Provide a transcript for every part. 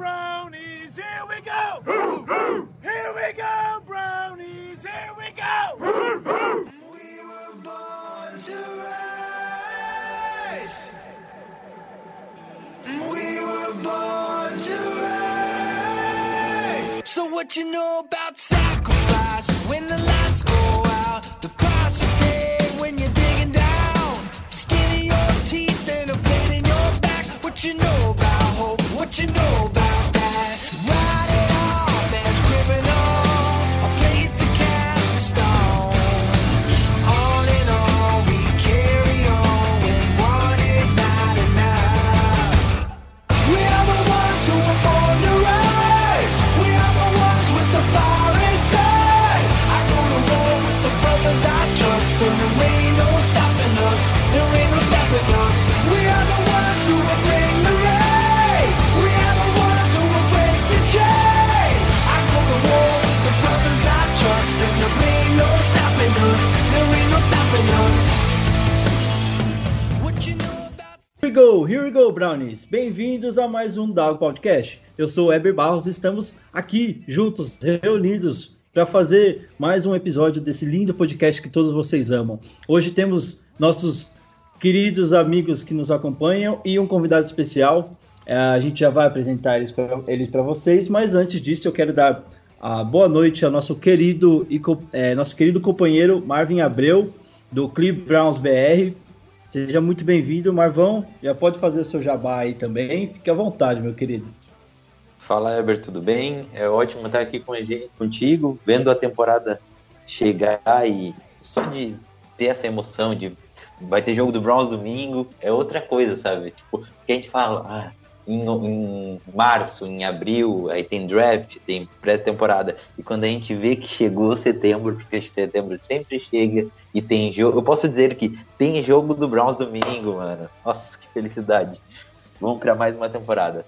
brownies, here we go! Here we go, brownies, here we go! We were born to rise. We were born to rise. So what you know about sacrifice Here we go, Brownies! Bem-vindos a mais um Dog Podcast. Eu sou o Eber Barros e estamos aqui juntos, reunidos, para fazer mais um episódio desse lindo podcast que todos vocês amam. Hoje temos nossos queridos amigos que nos acompanham e um convidado especial. É, A gente já vai apresentar eles para vocês, mas antes disso eu quero dar a boa noite ao nosso querido, e é, nosso querido companheiro Marvin Abreu, do Clip Browns BR. Seja muito bem-vindo, Marvão. Já pode fazer seu jabá aí também. Fique à vontade, meu querido. Fala, Heber, tudo bem? É ótimo estar aqui com gente, contigo, vendo a temporada chegar e só de ter essa emoção de vai ter jogo do Browns domingo, é outra coisa, sabe? Tipo, porque a gente fala, ah, em, em março, em abril, aí tem draft, tem pré-temporada, e quando a gente vê que chegou setembro, porque setembro sempre chega e tem jogo, eu posso dizer que tem jogo do Browns domingo, mano. Nossa, que felicidade. Vamos para mais uma temporada.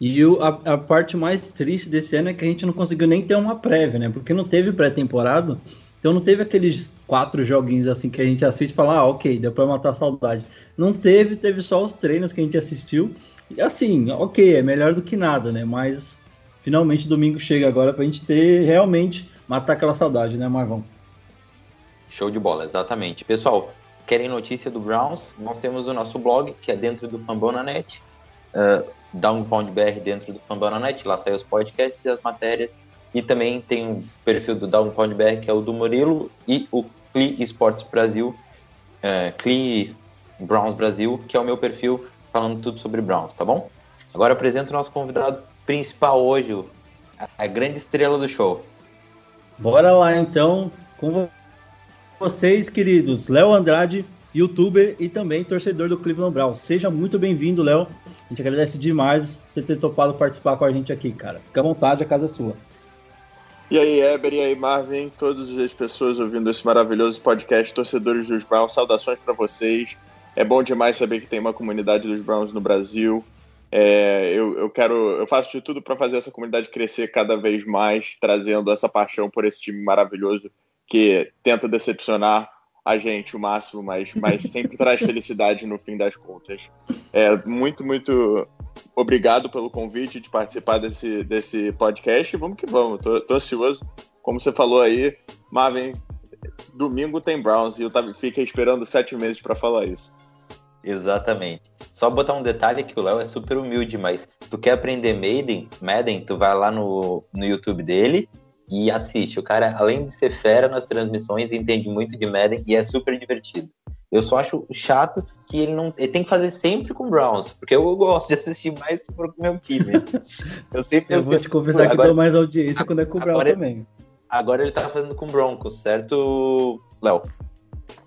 E o- a, a parte mais triste desse ano é que a gente não conseguiu nem ter uma prévia, né? Porque não teve pré-temporada. Então não teve aqueles quatro joguinhos assim que a gente assiste e fala, ah, ok, deu pra matar a saudade. Não teve, teve só os treinos que a gente assistiu. Assim, ok, é melhor do que nada, né? Mas finalmente domingo chega agora pra gente ter realmente matar aquela saudade, né, Marvão? Show de bola, exatamente. Pessoal, querem notícia do Browns? Nós temos o nosso blog, que é dentro do Fambonanet. Uh, DownPoundBR dentro do Fambonanet. Lá saem os podcasts e as matérias. E também tem o perfil do DownPoundBR, que é o do Murilo. E o Cli Esportes Brasil, uh, Cli Browns Brasil, que é o meu perfil falando tudo sobre Browns, tá bom? Agora apresento o nosso convidado principal hoje, a, grande estrela do show. Bora lá então com vo- vocês, queridos. Léo Andrade, youtuber e também torcedor do Cleveland Browns. Seja muito bem-vindo, Léo. A gente agradece demais você ter topado participar com a gente aqui, cara. Fica à vontade, a casa é sua. E aí, Eber, e aí, Marvin, todas as pessoas ouvindo esse maravilhoso podcast, torcedores dos Browns, saudações para vocês. É bom demais saber que tem uma comunidade dos Browns no Brasil. É, eu, eu quero, eu faço de tudo para fazer essa comunidade crescer cada vez mais, trazendo essa paixão por esse time maravilhoso que tenta decepcionar a gente o máximo, mas, mas sempre traz felicidade no fim das contas. É, muito, muito obrigado pelo convite de participar desse, desse podcast. Vamos que vamos, tô, tô ansioso. Como você falou aí, Marvin, domingo tem Browns e eu tava, fiquei esperando sete meses para falar isso. Exatamente. Só botar um detalhe que o Léo é super humilde, mas tu quer aprender Maiden, Madden, tu vai lá no, no YouTube dele e assiste. O cara, além de ser fera nas transmissões, entende muito de Madden e é super divertido. Eu só acho chato que ele não. Ele tem que fazer sempre com Browns, porque eu gosto de assistir mais se for com o meu time. Eu sempre. Eu vou te confessar que agora, dou mais audiência quando é com o Browns agora- também. agora ele tá fazendo com Broncos, certo, Léo?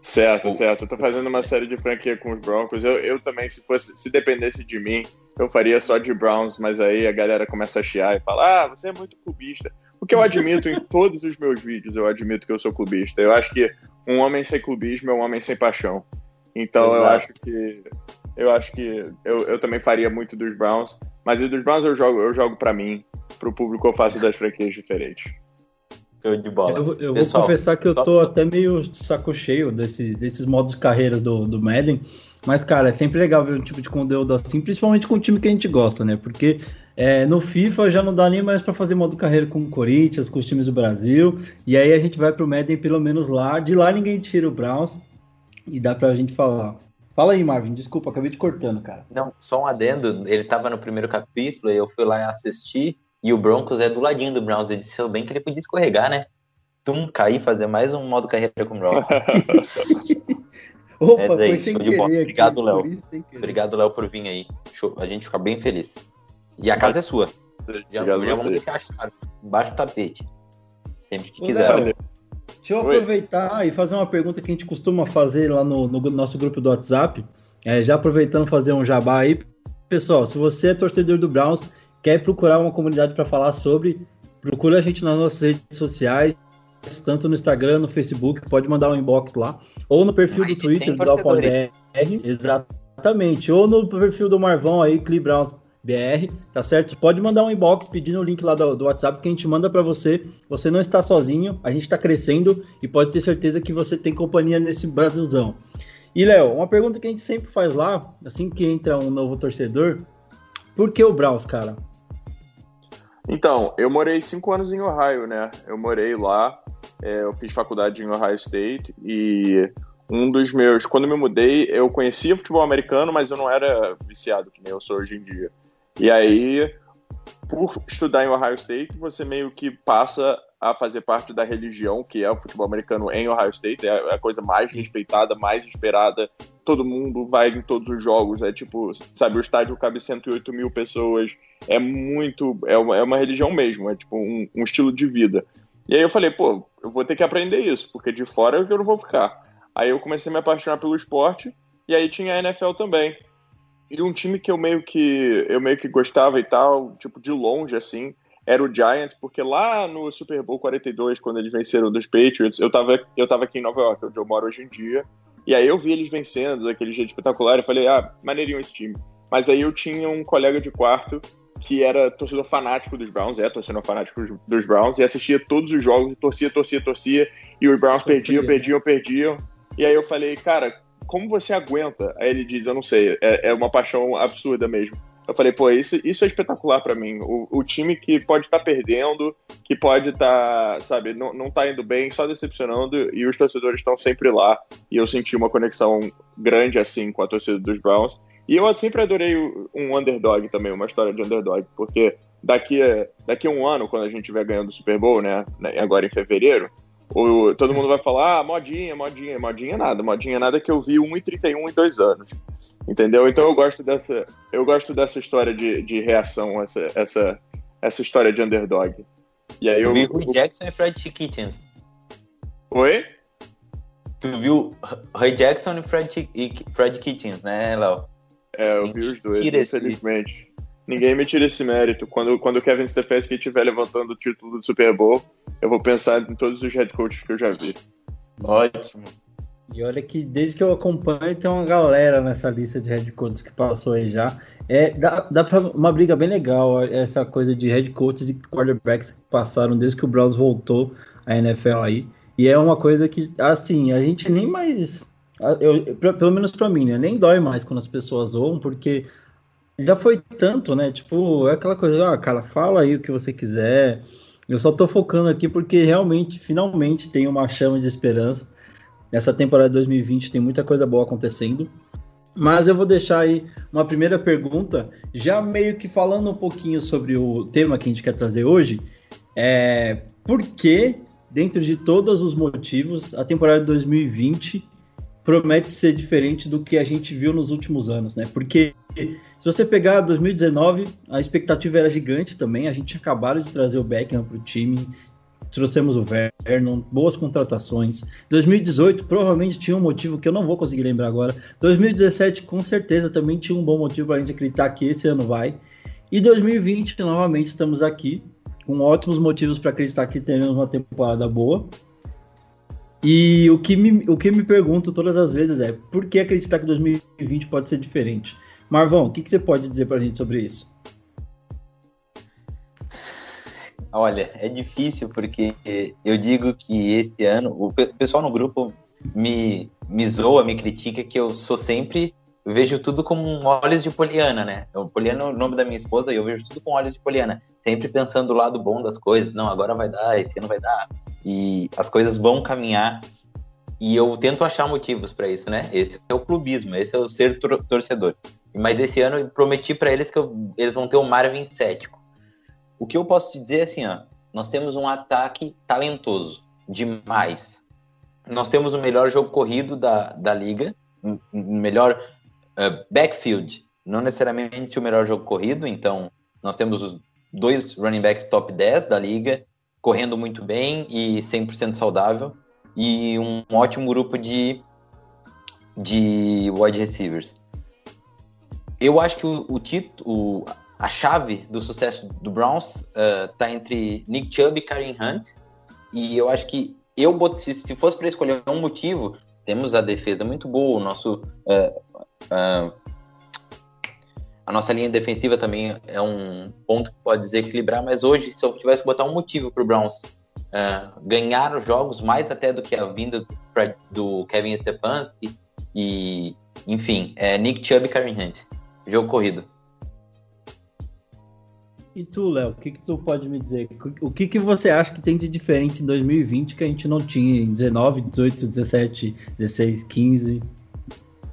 Certo, certo. Eu tô fazendo uma série de franquia com os Broncos. Eu, eu também, se fosse, se dependesse de mim, eu faria só de Browns, mas aí a galera começa a chiar e fala: Ah, você é muito clubista. O que eu admito em todos os meus vídeos, eu admito que eu sou clubista. Eu acho que um homem sem clubismo é um homem sem paixão. Então eu Exato. acho que eu acho que eu, eu também faria muito dos Browns, mas dos Browns eu jogo, eu jogo para mim, pro público eu faço das franquias diferentes. Show de bola. Eu, eu Pessoal, vou confessar que eu tô só- até meio saco cheio desse, desses modos de carreiras do, do Madden. Mas, cara, é sempre legal ver um tipo de conteúdo assim, principalmente com o time que a gente gosta, né? Porque É, no FIFA já não dá nem mais para fazer modo carreira com o Corinthians, com os times do Brasil. E aí a gente vai pro Madden pelo menos lá. De lá ninguém tira o Browns e dá pra gente falar. Fala aí, Marvin. Desculpa, acabei te cortando, cara. Não, só um adendo. Ele tava no primeiro capítulo e eu fui lá assistir. E o Broncos é do ladinho do Browns. Eu disse, bem que ele podia escorregar, né? Tum, cair, fazer mais um modo carreira com o Broncos. Opa, É foi daí, sem show de bola. querer. Obrigado, Léo. sem. Obrigado, Léo, por vir aí. Show. A gente fica bem feliz. E a casa é sua. Já, já a vamos deixar a chave embaixo do tapete. Sempre que Ô, quiser. Léo, Deixa eu Oi. aproveitar e fazer uma pergunta que a gente costuma fazer lá no, no nosso grupo do WhatsApp. É, já aproveitando fazer um jabá aí. Pessoal, se você é torcedor do Browns, quer procurar uma comunidade para falar sobre, procura a gente nas nossas redes sociais, tanto no Instagram, no Facebook, pode mandar um inbox lá, ou no perfil Mais do Twitter 100 do Alpha torcedores. BR, exatamente, ou no perfil do Marvão aí, Browns BR, tá certo? Pode mandar um inbox pedindo o link lá do, do WhatsApp que a gente manda para você. Você não está sozinho, a gente está crescendo e pode ter certeza que você tem companhia nesse Brasilzão. E Léo, uma pergunta que a gente sempre faz lá, assim que entra um novo torcedor, por que o Browns, cara? Então, eu morei cinco anos em Ohio, né? Eu morei lá, é, eu fiz faculdade em Ohio State e um dos meus. Quando me mudei, eu conhecia futebol americano, mas eu não era viciado, que nem eu sou hoje em dia. E aí, por estudar em Ohio State, você meio que passa a fazer parte da religião que é o futebol americano em Ohio State. É a coisa mais respeitada, mais esperada. Todo mundo vai em todos os jogos. É tipo, sabe, o estádio cabe 108 mil pessoas. É muito. É uma, é uma religião mesmo. É tipo um, um estilo de vida. E aí eu falei, pô, eu vou ter que aprender isso, porque de fora eu não vou ficar. Aí eu comecei a me apaixonar pelo esporte. E aí tinha a NFL também. E um time que eu meio que eu meio que gostava e tal, tipo de longe assim, era o Giants, porque lá no Super Bowl 42, quando eles venceram dos Patriots, eu tava eu tava aqui em Nova York, onde eu moro hoje em dia. E aí eu vi eles vencendo daquele jeito espetacular, eu falei: "Ah, maneirinho esse time". Mas aí eu tinha um colega de quarto que era torcedor fanático dos Browns, é torcedor fanático dos- dos Browns, e assistia todos os jogos, e torcia, torcia, torcia, e os Browns perdiam, Sofria, perdiam, perdiam. E aí eu falei, cara, como você aguenta? Aí ele diz, eu não sei, é, é uma paixão absurda mesmo. Eu falei, pô, isso, isso é espetacular pra mim. O, o time que pode estar perdendo, que pode estar, sabe, não, não tá indo bem, só decepcionando, e os torcedores estão sempre lá. E eu senti uma conexão grande assim com a torcida dos Browns. E eu sempre adorei um underdog também, uma história de underdog, porque daqui a, daqui a um ano, quando a gente estiver ganhando o Super Bowl, né, né, agora em fevereiro, o, todo mundo vai falar, ah, modinha, modinha, modinha nada, modinha nada que eu vi 1,31 em dois anos. Entendeu? Então eu gosto dessa, eu gosto dessa história de, de reação, essa, essa, essa história de underdog. E aí Eu eu. vi o Jackson e Fred Kitchens. Oi? Tu viu Ray Jackson e Fred, e Fred Kitchens, né, Léo? É, eu vi os dois, Tira esse- infelizmente. Ninguém me tira esse mérito. Quando, quando o Kevin Stefanski estiver levantando o título do Super Bowl, eu vou pensar em todos os head coaches que eu já vi. Ótimo. E olha que desde que eu acompanho tem uma galera nessa lista de head coaches que passou aí já. É, dá, dá pra uma briga bem legal essa coisa de head coaches e quarterbacks que passaram desde que o Browns voltou à NFL aí. E é uma coisa que, assim, a gente nem mais. Eu, pelo menos pra mim, né? Nem dói mais quando as pessoas zoam, porque já foi tanto, né? Tipo, é aquela coisa, ah, cara, fala aí o que você quiser. Eu só tô focando aqui porque realmente, finalmente, tem uma chama de esperança. Nessa temporada de 2020 tem muita coisa boa acontecendo. Mas eu vou deixar aí uma primeira pergunta, já meio que falando um pouquinho sobre o tema que a gente quer trazer hoje. É, por que, dentro de todos os motivos, a temporada de 2020 promete ser diferente do que a gente viu nos últimos anos, né? Porque se você pegar 2019, a expectativa era gigante também. A gente acabado de trazer o Beckham para o time, trouxemos o Vernon, boas contratações. 2018 provavelmente tinha um motivo que eu não vou conseguir lembrar agora. 2017 com certeza também tinha um bom motivo para a gente acreditar que esse ano vai. E 2020 novamente estamos aqui com ótimos motivos para acreditar que teremos uma temporada boa. E o que, me, o que me pergunto todas as vezes é por que acreditar que 2020 pode ser diferente? Marvão, o que, que você pode dizer pra gente sobre isso? Olha, é difícil porque eu digo que esse ano, o pe- pessoal no grupo me, me zoa, me critica que eu sou sempre vejo tudo com olhos de Poliana, né? O Poliana é o nome da minha esposa e eu vejo tudo com olhos de Poliana. Sempre pensando do lado bom das coisas. Não, agora vai dar, esse ano vai dar. E as coisas vão caminhar. E eu tento achar motivos para isso, né? Esse é o clubismo, esse é o ser tor torcedor. Mas esse ano eu prometi para eles que eu, eles vão ter um Marvin cético. O que eu posso te dizer é assim, ó. Nós temos um ataque talentoso, demais. Nós temos o melhor jogo corrido da, da liga, o melhor uh, backfield, não necessariamente o melhor jogo corrido, então nós temos os dois running backs top 10 da liga, correndo muito bem e 100% saudável, e um ótimo grupo de, de wide receivers. Eu acho que o, o título, a chave do sucesso do Browns uh, entre Nick Chubb e Karen Hunt, e eu acho que eu se, se fosse para escolher um motivo, temos a defesa muito boa, o nosso uh, uh, a nossa linha defensiva também é um ponto que pode desequilibrar, mas hoje, se eu tivesse que botar um motivo para o Browns uh, ganhar os jogos, mais até do que a vinda do Kevin Stefanski, e, enfim, é Nick Chubb e Karen Hunt. Jogo corrido. E tu, Léo, o que, que tu pode me dizer? O que, que você acha que tem de diferente em 2020 que a gente não tinha em 19, 18, 17, 16, 15?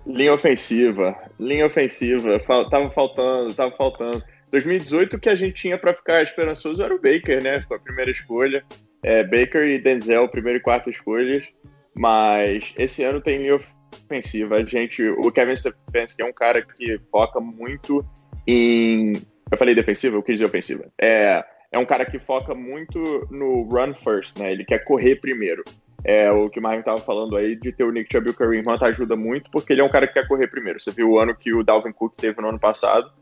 Linha ofensiva, linha ofensiva, Fal tava faltando, tava faltando. 2018 o que a gente tinha para ficar esperançoso era o Baker, né? Com a primeira escolha. É, Baker e Denzel, primeira e quarta escolhas. Mas esse ano tem linha ofensiva. A gente, o Kevin Stefanski é um cara que foca muito em. Eu falei defensiva, eu quis dizer ofensiva. É, é um cara que foca muito no run first, né? Ele quer correr primeiro. É, o que o Marvin estava falando aí de ter o Nick Chubb e o Kareem Hunt ajuda muito, porque ele é um cara que quer correr primeiro. Você viu o ano que o Dalvin Cook teve no ano passado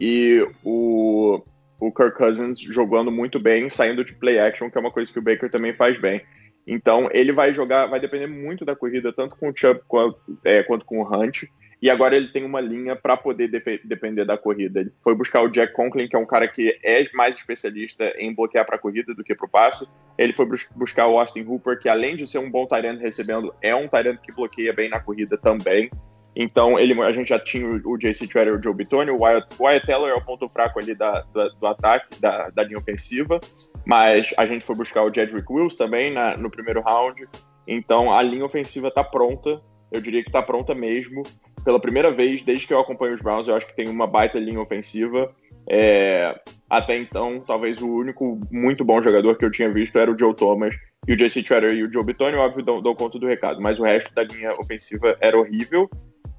e o, o Kirk Cousins jogando muito bem, saindo de play action, que é uma coisa que o Baker também faz bem. Então ele vai jogar, vai depender muito da corrida, tanto com o Chubb quanto, é, quanto com o Hunt. E agora ele tem uma linha para poder depender da corrida. Ele foi buscar o Jack Conklin, que é um cara que é mais especialista em bloquear para a corrida do que para o passe. Ele foi buscar o Austin Hooper, que além de ser um bom Tyrant recebendo, é um Tyrant que bloqueia bem na corrida também. Então, ele, a gente já tinha o JC Treader e o Joe Bitonio, o Wyatt, Wyatt Teller é o ponto fraco ali da, da do ataque, da, da, linha ofensiva, mas a gente foi buscar o Jedrick Wills também na, no primeiro round. Então, a linha ofensiva está pronta, eu diria que está pronta mesmo. Pela primeira vez, desde que eu acompanho os Browns, eu acho que tem uma baita linha ofensiva. É, até então, talvez o único muito bom jogador que eu tinha visto era o Joe Thomas e o Jesse Treader e o Joe Bitonio, óbvio, dão, dão conta do recado, mas o resto da linha ofensiva era horrível.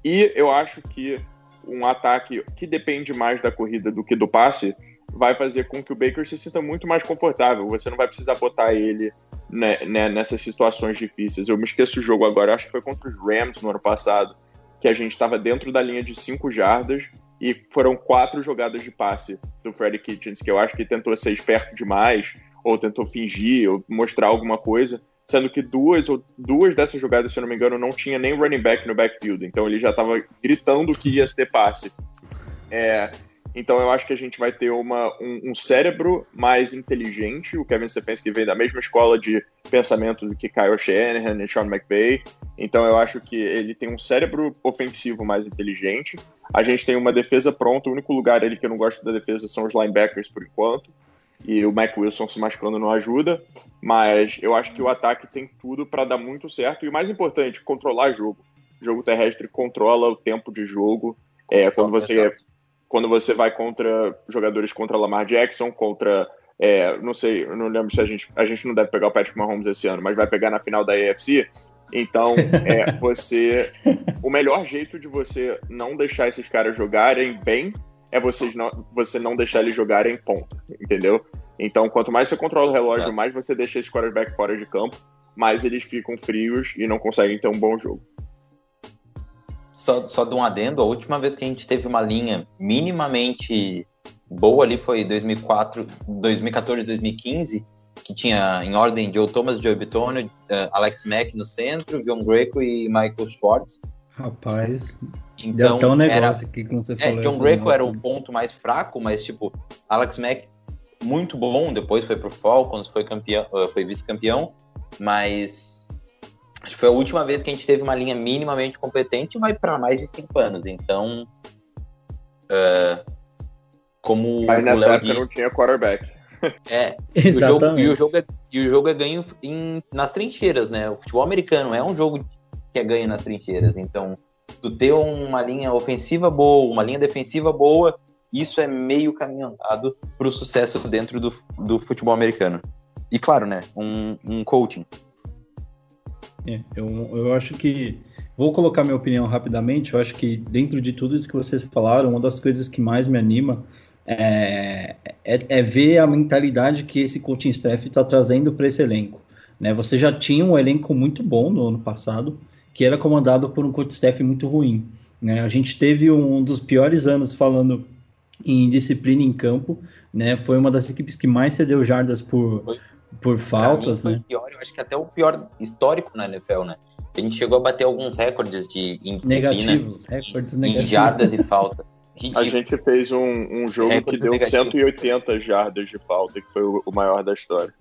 E eu acho que um ataque que depende mais da corrida do que do passe vai fazer com que o Baker se sinta muito mais confortável. Você não vai precisar botar ele né, né, nessas situações difíceis. Eu me esqueço o jogo agora, acho que foi contra os Rams no ano passado, que a gente estava dentro da linha de 5 jardas e foram quatro jogadas de passe do Freddy Kitchens, que eu acho que tentou ser esperto demais, ou tentou fingir, ou mostrar alguma coisa, sendo que duas ou duas dessas jogadas, se eu não me engano, não tinha nem running back no backfield, então ele já estava gritando que ia ter passe. É, então eu acho que a gente vai ter uma, um, um cérebro mais inteligente. O Kevin Stefanski vem da mesma escola de pensamento do que Kyle Shanahan e Sean McVay. Então eu acho que ele tem um cérebro ofensivo mais inteligente. A gente tem uma defesa pronta. O único lugar ali que eu não gosto da defesa são os linebackers por enquanto. E o Mac Wilson se machucando não ajuda. Mas eu acho que o ataque tem tudo para dar muito certo. E o mais importante, controlar jogo. O jogo terrestre controla o tempo de jogo. É, quando você quando você vai contra jogadores contra Lamar Jackson, contra. É, não sei, eu não lembro se a gente. A gente não deve pegar o Patrick Mahomes esse ano, mas vai pegar na final da AFC. Então, é, você. O melhor jeito de você não deixar esses caras jogarem bem é vocês não, você não deixar eles jogarem ponto, entendeu? Então, quanto mais você controla o relógio, é. mais você deixa esse quarterback fora de campo, mais eles ficam frios e não conseguem ter um bom jogo só, só de um adendo, a última vez que a gente teve uma linha minimamente boa ali foi 2004, 2014, 2015, que tinha em ordem Joe Thomas, Joe Bitonio, uh, Alex Mack no centro, John Greco e Michael Schwartz. Rapaz, então, deu até um negócio era, aqui como você é, falou. John Greco era o ponto mais fraco, mas tipo, Alex Mack muito bom, depois foi pro Falcons, foi campeão, uh, foi vice-campeão, mas Acho que foi a última vez que a gente teve uma linha minimamente competente e vai para mais de cinco anos. Então, uh, como Mas nessa época não disse, tinha quarterback. é, e o, jogo, Exatamente. e, o jogo é, e o jogo é ganho em- nas trincheiras, né? O futebol americano é um jogo que é ganho nas trincheiras. Então, tu ter uma linha ofensiva boa, uma linha defensiva boa, isso é meio caminho andado para o sucesso dentro do, do futebol americano. E claro, né? Um, um coaching. É, eu, eu acho que. Vou colocar minha opinião rapidamente. Eu acho que dentro de tudo isso que vocês falaram, uma das coisas que mais me anima é, é, é ver a mentalidade que esse coaching staff está trazendo para esse elenco. Né? Você já tinha um elenco muito bom no ano passado, que era comandado por um coaching staff muito ruim. Né? A gente teve um dos piores anos falando em disciplina em campo. Né? Foi uma das equipes que mais cedeu jardas por. Por faltas. mim Né? pior, eu acho que até o pior histórico na NFL, né? A gente chegou a bater alguns recordes de disciplina, Negativos, recordes em negativos. jardas e falta. A gente fez um, um jogo que Recordes deu negativos. 180 jardas de falta, que foi o, o maior da história.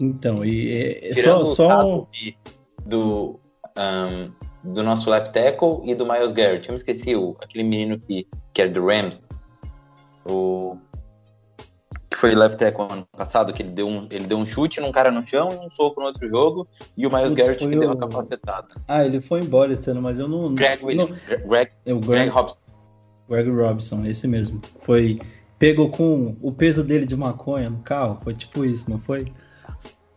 Então, e é, Tirando só, o só de- do, ahn, do nosso left tackle e do Miles Garrett. Eu me esqueci, o, aquele menino que, que era do Rams. O. Que foi left tackle ano passado, que ele deu, um, ele deu um chute num cara no chão e um soco no outro jogo. E o Miles Putz, Garrett que deu o- a capacetada. Ah, ele foi embora esse ano, mas eu não. Greg não Williams. Greg, é o Greg Greg, Robson. Greg Robson, esse mesmo. Foi. Pegou com o peso dele de maconha no carro. Foi tipo isso, não foi?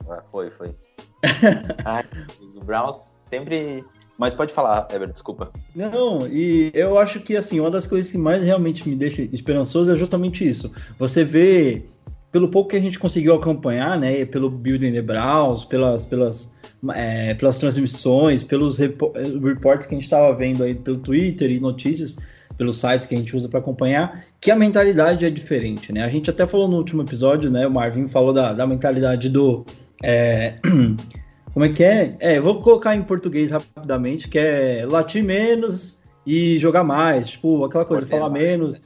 Ah, foi, foi. Ai, os Browns sempre. Mas pode falar, Ever, desculpa. Não, e eu acho que assim, uma das coisas que mais realmente me deixa esperançoso é justamente isso. Você vê, pelo pouco que a gente conseguiu acompanhar, né, pelo Building the Browns, pelas, pelas, é, pelas transmissões, pelos repo- reports que a gente estava vendo aí pelo Twitter e notícias, pelos sites que a gente usa para acompanhar, que a mentalidade é diferente, né? A gente até falou no último episódio, né, o Marvin falou da, da mentalidade do... é, como é que é? É, eu vou colocar em português rapidamente, que é latir menos e jogar mais. Tipo, aquela coisa, Ordenar. falar menos.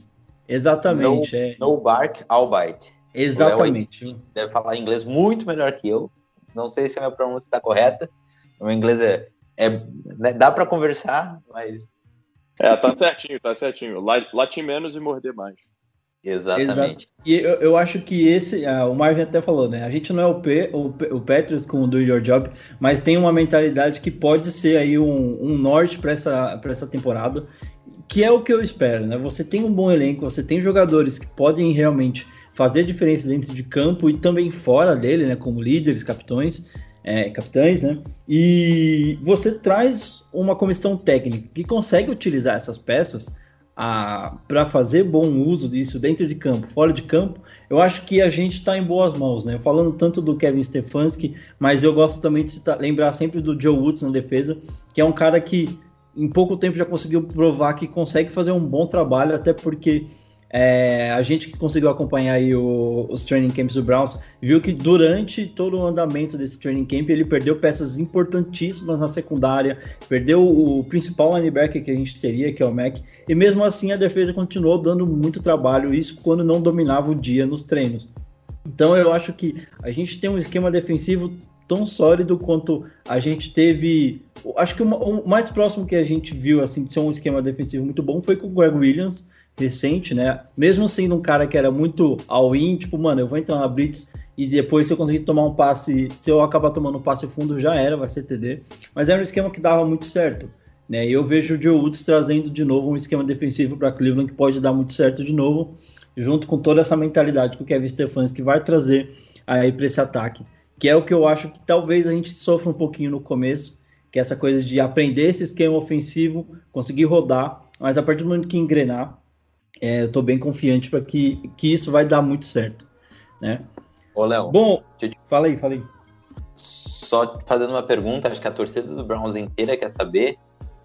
Exatamente, é. No bark, all bite. Exatamente. Deve falar inglês muito melhor que eu. Não sei se a minha pronúncia está correta. O meu inglês é. é né, dá para conversar, mas. É, tá certinho, tá certinho. La- Latir menos e morder mais. Exatamente. E eu, eu acho que esse, ah, o Marvin até falou, né? A gente não é o, P, o, o Patriots com o Do Your Job, mas tem uma mentalidade que pode ser aí um, um norte para essa, essa temporada, que é o que eu espero, né? Você tem um bom elenco, você tem jogadores que podem realmente fazer diferença dentro de campo e também fora dele, né? Como líderes, capitões, é, capitães, né? E você traz uma comissão técnica que consegue utilizar essas peças para fazer bom uso disso dentro de campo, fora de campo, eu acho que a gente está em boas mãos, né? Falando tanto do Kevin Stefanski, mas eu gosto também de citar- lembrar sempre do Joe Woods na defesa, que é um cara que em pouco tempo já conseguiu provar que consegue fazer um bom trabalho, até porque é, a gente que conseguiu acompanhar aí o- os training camps do Browns viu que durante todo o andamento desse training camp ele perdeu peças importantíssimas na secundária, perdeu o principal linebacker que a gente teria, que é o Mac, e mesmo assim a defesa continuou dando muito trabalho, isso quando não dominava o dia nos treinos. Então eu acho que a gente tem um esquema defensivo tão sólido quanto a gente teve. Acho que o ma- o mais próximo que a gente viu assim de ser um esquema defensivo muito bom foi com o Greg Williams recente, né? Mesmo sendo um cara que era muito all-in, tipo, mano, eu vou entrar na blitz e depois se eu conseguir tomar um passe, se eu acabar tomando um passe fundo já era, vai ser TD. Mas era um esquema que dava muito certo. Né? E eu vejo o Joe Woods trazendo de novo um esquema defensivo para Cleveland que pode dar muito certo de novo, junto com toda essa mentalidade que o Kevin Stefanski vai trazer aí para esse ataque, que é o que eu acho que talvez a gente sofra um pouquinho no começo, que é essa coisa de aprender esse esquema ofensivo, conseguir rodar, mas a partir do momento que engrenar, é, eu estou bem confiante para que, que isso vai dar muito certo, né? Ô, Léo, Bom, te- fala aí, fala aí. só fazendo uma pergunta, acho que a torcida dos Browns inteira quer saber.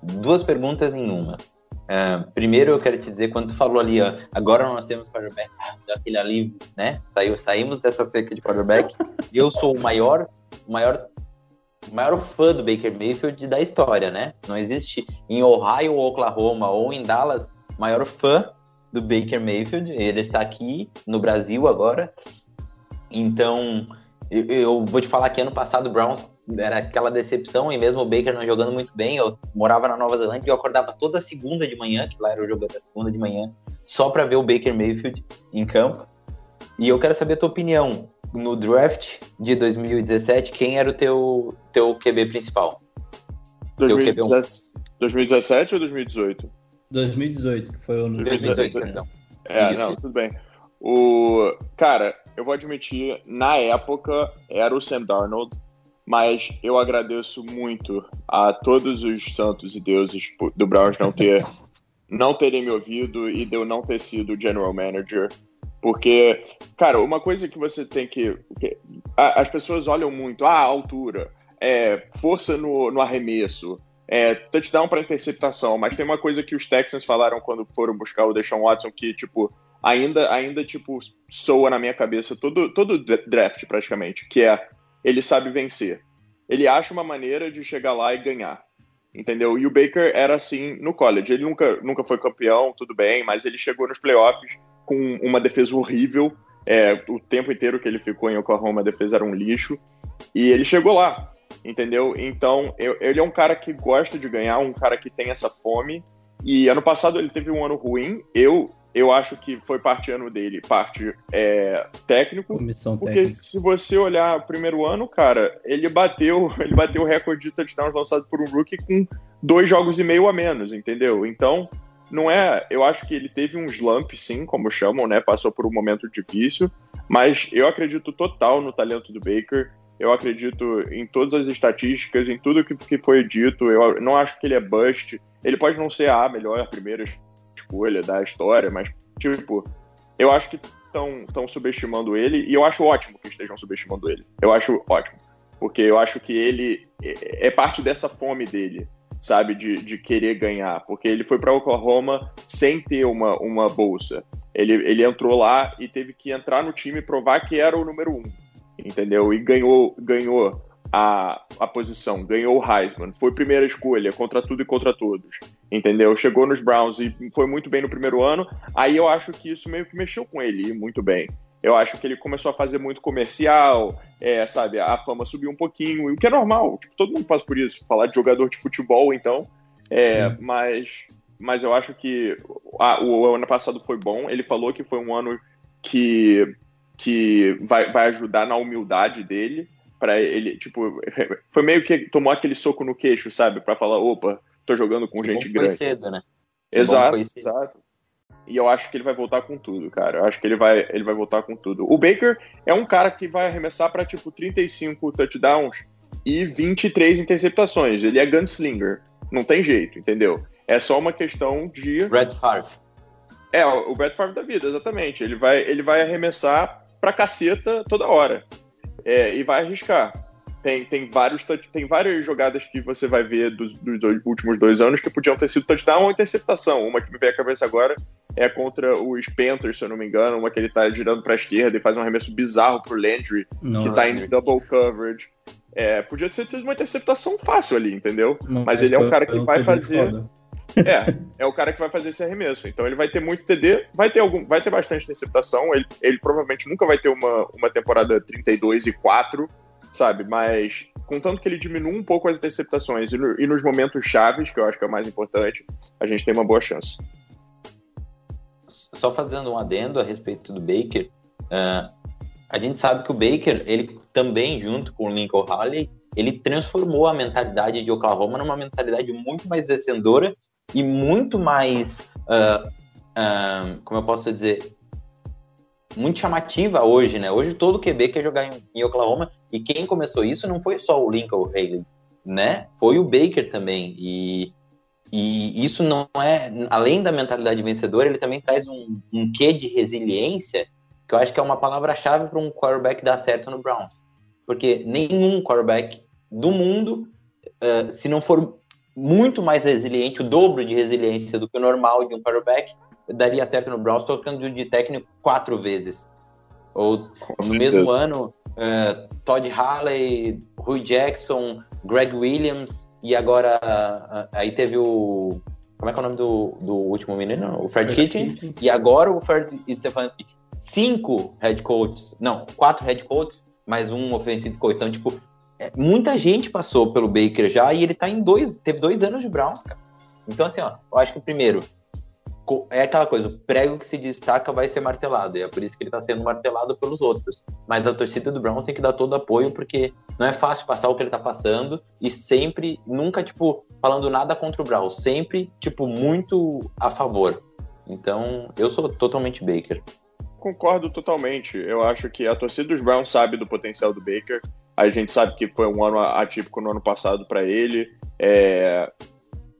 Duas perguntas em uma. É, primeiro, eu quero te dizer, quando tu falou ali, ó, agora nós temos quarterback, ah, aquele alívio, né? Saiu, saímos dessa seca de quarterback. eu sou o maior, o maior, o maior fã do Baker Mayfield da história, né? Não existe em Ohio, ou Oklahoma ou em Dallas maior fã do Baker Mayfield. Ele está aqui no Brasil agora. Então, eu, eu vou te falar que ano passado o Browns era aquela decepção, e mesmo o Baker não jogando muito bem, eu morava na Nova Zelândia e eu acordava toda segunda de manhã, que lá era o jogo da segunda de manhã, só para ver o Baker Mayfield em campo. E eu quero saber a tua opinião. No draft de 2017, quem era o teu, teu QB principal? 2017, 2017 ou 2018? 2018, que foi o ano 2018, perdão. É, Isso, não, tudo bem. O cara, eu vou admitir, na época era o Sam Darnold, mas eu agradeço muito a todos os santos e deuses do Browns não ter não terem me ouvido e de eu não ter sido general manager, porque, cara, uma coisa que você tem que, que a- as pessoas olham muito, ah, altura, é, força no, no arremesso, é, touchdown para interceptação, mas tem uma coisa que os Texans falaram quando foram buscar o Deshaun Watson que, tipo, ainda, ainda tipo, soa na minha cabeça todo, todo draft praticamente, que é ele sabe vencer. Ele acha uma maneira de chegar lá e ganhar. Entendeu? E o Baker era assim no college. Ele nunca, nunca foi campeão, tudo bem, mas ele chegou nos playoffs com uma defesa horrível. É, o tempo inteiro que ele ficou em Oklahoma, a defesa era um lixo. E ele chegou lá, entendeu? Então, eu- ele é um cara que gosta de ganhar, um cara que tem essa fome. E ano passado ele teve um ano ruim. Eu, eu acho que foi parte ano dele, parte é, técnico. Comissão Porque técnica. se você olhar o primeiro ano, cara, ele bateu, ele bateu o recorde de touchdowns lançado por um rookie com dois jogos e meio a menos, entendeu? Então, não é. Eu acho que ele teve um slump, sim, como chamam, né? Passou por um momento difícil, mas eu acredito total no talento do Baker. Eu acredito em todas as estatísticas, em tudo que, que foi dito. Eu não acho que ele é bust. Ele pode não ser a melhor primeira escolha da história, mas, tipo, eu acho que estão subestimando ele e eu acho ótimo que estejam subestimando ele. Eu acho ótimo. Porque eu acho que ele é é parte dessa fome dele, sabe? De, de querer ganhar. Porque ele foi para Oklahoma sem ter uma, uma bolsa. Ele, ele entrou lá e teve que entrar no time e provar que era o número um. Entendeu? E ganhou, ganhou a, a posição, ganhou o Heisman. Foi primeira escolha contra tudo e contra todos. Entendeu? Chegou nos Browns e foi muito bem no primeiro ano. Aí eu acho que isso meio que mexeu com ele, muito bem. Eu acho que ele começou a fazer muito comercial, é, sabe? A fama subiu um pouquinho, o que é normal. Tipo, todo mundo passa por isso. Falar de jogador de futebol, então. É, Sim. mas, mas eu acho que ah, o, o ano passado foi bom. Ele falou que foi um ano que, que vai, vai ajudar na humildade dele. Para ele, tipo, foi meio que tomou aquele soco no queixo, sabe? Para falar, opa, tô jogando com Que gente que foi grande. cedo, né? Que Exato, cedo. exato. E eu acho que ele vai voltar com tudo, cara. Eu acho que ele vai, ele vai voltar com tudo. O Baker é um cara que vai arremessar para tipo 35 touchdowns e 23 interceptações. Ele é gunslinger. Não tem jeito, entendeu? É só uma questão de Brad Favre. é, o Brett Favre da vida, exatamente. Ele vai, ele vai arremessar pra caceta toda hora. É, e vai arriscar. Tem, tem, vários, tem várias jogadas que você vai ver dos, dos dois- últimos dois anos que podiam ter sido touchdown ou interceptação. Uma que me veio à cabeça agora é contra os Panthers, se eu não me engano. Uma que ele tá girando pra esquerda e faz um arremesso bizarro pro Landry, que Nossa, tá em double coverage. É, podia ter sido uma interceptação fácil ali, entendeu? mas ele é um cara que vai fazer- foda. É, é o cara que vai fazer esse arremesso. Então ele vai ter muito TD, vai ter algum, vai ter bastante interceptação. Ele, ele provavelmente nunca vai ter uma, uma temporada 32 e 4, sabe? Mas contanto que ele diminua um pouco as interceptações e, no- e nos momentos chaves, que eu acho que é o mais importante, a gente tem uma boa chance. Só fazendo um adendo a respeito do Baker, ah, a gente sabe que o Baker, ele também, junto com o Lincoln Halley, ele transformou a mentalidade de Oklahoma numa mentalidade muito mais vencedora e muito mais, ah, ah, como eu posso dizer, muito chamativa hoje, né? Hoje todo QB quer jogar em, em Oklahoma e quem começou isso não foi só o Lincoln Haley, né? Foi o Baker também e e isso não é, além da mentalidade vencedora, ele também traz um, um quê de resiliência, que eu acho que é uma palavra-chave para um quarterback dar certo no Browns. Porque nenhum quarterback do mundo, uh, se não for muito mais resiliente, o dobro de resiliência do que o normal de um quarterback, daria certo no Browns, tocando de técnico quatro vezes. Ou no mesmo ano, uh, Todd Haley, Rui Jackson, Greg Williams, e agora uh, aí teve o. Como é que é o nome do, do último menino? O Fred Kitchens. E agora o Fred Stefanski. Cinco head coaches. Não, quatro head coaches, mais um offensive coach. Então, tipo, muita gente passou pelo Baker já e ele tá em dois, teve dois anos de Browns, cara. Então, assim, ó, eu acho que primeiro, é aquela coisa, o prego que se destaca vai ser martelado, e é por isso que ele está sendo martelado pelos outros. Mas a torcida do Browns tem que dar todo apoio, porque não é fácil passar o que ele está passando, e sempre, nunca, tipo, falando nada contra o Browns, sempre, tipo, muito a favor. Então, eu sou totalmente Baker. Concordo totalmente. Eu acho que a torcida dos Browns sabe do potencial do Baker. A gente sabe que foi um ano atípico no ano passado para ele. É,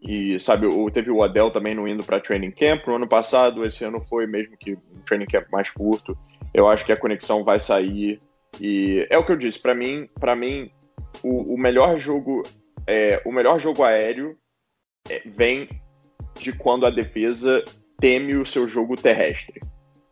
e, sabe, teve o Adel também não indo para training camp no ano passado, esse ano foi mesmo que um training camp mais curto. Eu acho que a conexão vai sair. E é o que eu disse, para mim, para mim o, o, melhor jogo é, o melhor jogo aéreo é, vem de quando a defesa teme o seu jogo terrestre.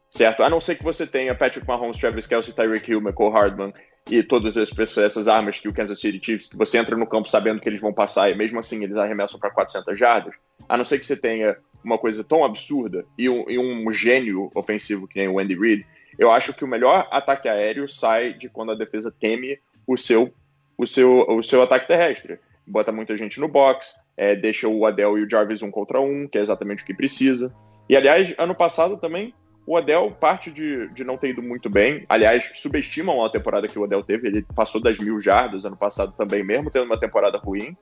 Certo? A não ser que você tenha Patrick Mahomes, Travis Kelsey, Tyreek Hill, Michael Hardman e todas essas, essas armas que o Kansas City Chiefs, que você entra no campo sabendo que eles vão passar e mesmo assim eles arremessam para 400 jardas, a não ser que você tenha uma coisa tão absurda e um, e um gênio ofensivo que nem o Andy Reid, eu acho que o melhor ataque aéreo sai de quando a defesa teme o seu, o seu, o seu ataque terrestre. Bota muita gente no box, é, deixa o Adel e o Jarvis um contra um, que é exatamente o que precisa. E aliás, ano passado também o Odell parte de, de não ter ido muito bem. Aliás, subestimam a temporada que o Odell teve. Ele passou das mil jardas ano passado também, mesmo tendo uma temporada ruim.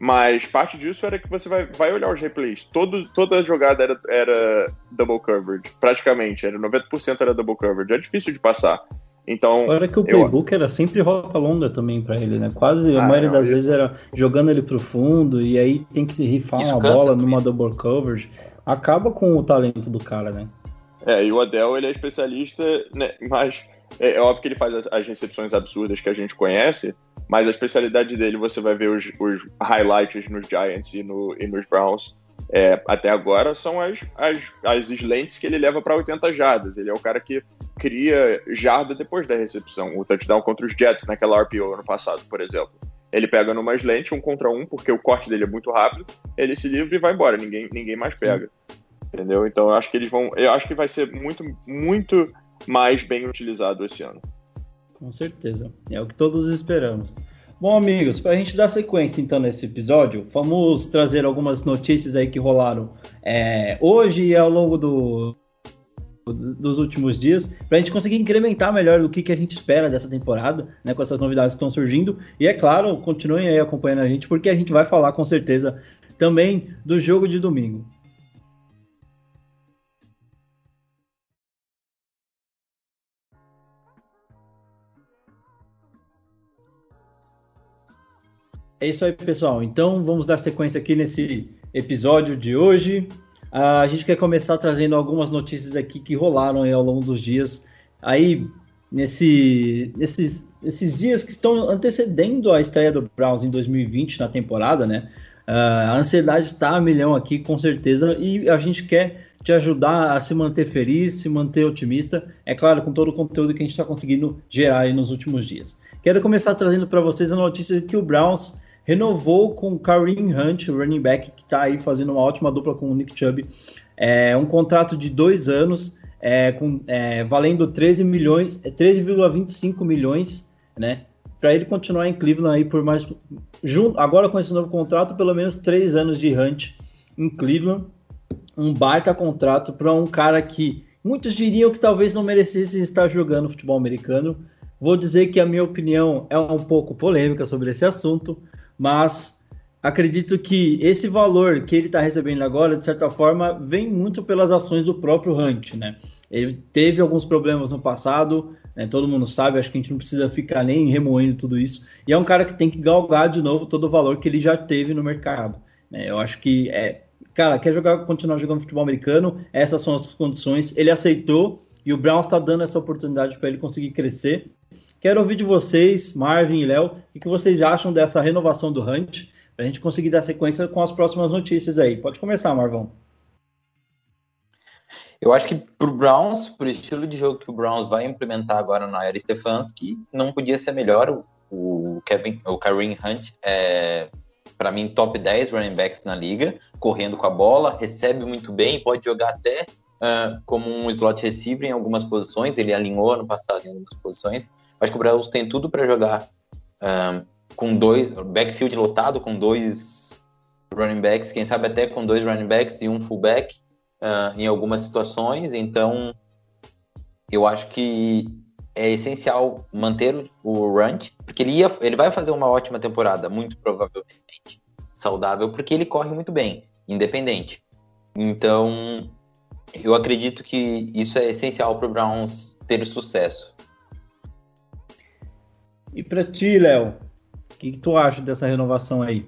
Mas parte disso era que você vai, vai olhar os replays. Todo, toda a jogada era, era double coverage, praticamente. Era 90% era double coverage. É difícil de passar. Então. Olha que o playbook eu... era sempre rota longa também para ele, né? Quase a ah, maioria não, das isso... vezes era jogando ele pro fundo e aí tem que se rifar isso uma bola também. numa double coverage. Acaba com o talento do cara, né? É, e o Adel, ele é especialista, né, mas é, é, óbvio que ele faz as, as, recepções absurdas que a gente conhece, mas a especialidade dele, você vai ver os, os highlights nos Giants e, no, e nos Browns é, até agora, são as, as, as slants que ele leva para 80 jardas. Ele é o cara que cria jarda depois da recepção. O touchdown contra os Jets naquela RPO ano passado, por exemplo. Ele pega numa slant, um contra um, porque o corte dele é muito rápido, ele se livra e vai embora, ninguém, ninguém mais pega. Entendeu? Então eu acho que eles vão. Eu acho que vai ser muito, muito mais bem utilizado esse ano. Com certeza. É o que todos esperamos. Bom, amigos, para a gente dar sequência então nesse episódio, vamos trazer algumas notícias aí que rolaram é, hoje e ao longo do, dos últimos dias, para a gente conseguir incrementar melhor o que, que a gente espera dessa temporada, né, com essas novidades que estão surgindo. E é claro, continuem aí acompanhando a gente, porque a gente vai falar com certeza também do jogo de domingo. É isso aí, pessoal. Então vamos dar sequência aqui nesse episódio de hoje. Uh, a gente quer começar trazendo algumas notícias aqui que rolaram ao longo dos dias. Aí, nesse, nesses, nesses dias que estão antecedendo a estreia do Browns em 2020 na temporada, né? Uh, a ansiedade está a milhão aqui, com certeza, e a gente quer te ajudar a se manter feliz, se manter otimista, é claro, com todo o conteúdo que a gente está conseguindo gerar aí nos últimos dias. Quero começar trazendo para vocês a notícia de que o Browns renovou com Kareem Hunt, o running back, que está aí fazendo uma ótima dupla com o Nick Chubb. É, um contrato de dois anos, é, com, é, valendo 13 milhões, 13,25 é, milhões, né? Para ele continuar em Cleveland aí por mais. Junto, agora com esse novo contrato, pelo menos três anos de Hunt em Cleveland. Um baita contrato para um cara que muitos diriam que talvez não merecesse estar jogando futebol americano. Vou dizer que a minha opinião é um pouco polêmica sobre esse assunto, mas acredito que esse valor que ele está recebendo agora, de certa forma, vem muito pelas ações do próprio Hunt, né? Ele teve alguns problemas no passado, né? todo mundo sabe, acho que a gente não precisa ficar nem remoendo tudo isso. E é um cara que tem que galgar de novo todo o valor que ele já teve no mercado. Né? Eu acho que é, cara, quer jogar, continuar jogando futebol americano, essas são as condições. Ele aceitou e o Brown está dando essa oportunidade para ele conseguir crescer. Quero ouvir de vocês, Marvin e Léo, o que vocês acham dessa renovação do Hunt, para a gente conseguir dar sequência com as próximas notícias aí. Pode começar, Marvão. Eu acho que para o Browns, por estilo de jogo que o Browns vai implementar agora na era Stefanski, não podia ser melhor. O Kevin, o Kareem Hunt é, para mim, top 10 running backs na liga, correndo com a bola, recebe muito bem, pode jogar até uh, como um slot receiver em algumas posições. Ele alinhou ano passado em algumas posições. Acho que o Browns tem tudo para jogar um, com dois backfield lotado com dois running backs, quem sabe até com dois running backs e um fullback uh, em algumas situações. Então, eu acho que é essencial manter o Runt, porque ele, ia, ele vai fazer uma ótima temporada, muito provavelmente saudável, porque ele corre muito bem, independente. Então, eu acredito que isso é essencial para o Browns ter sucesso. E para ti, Léo, o que, que, tu acha dessa renovação aí?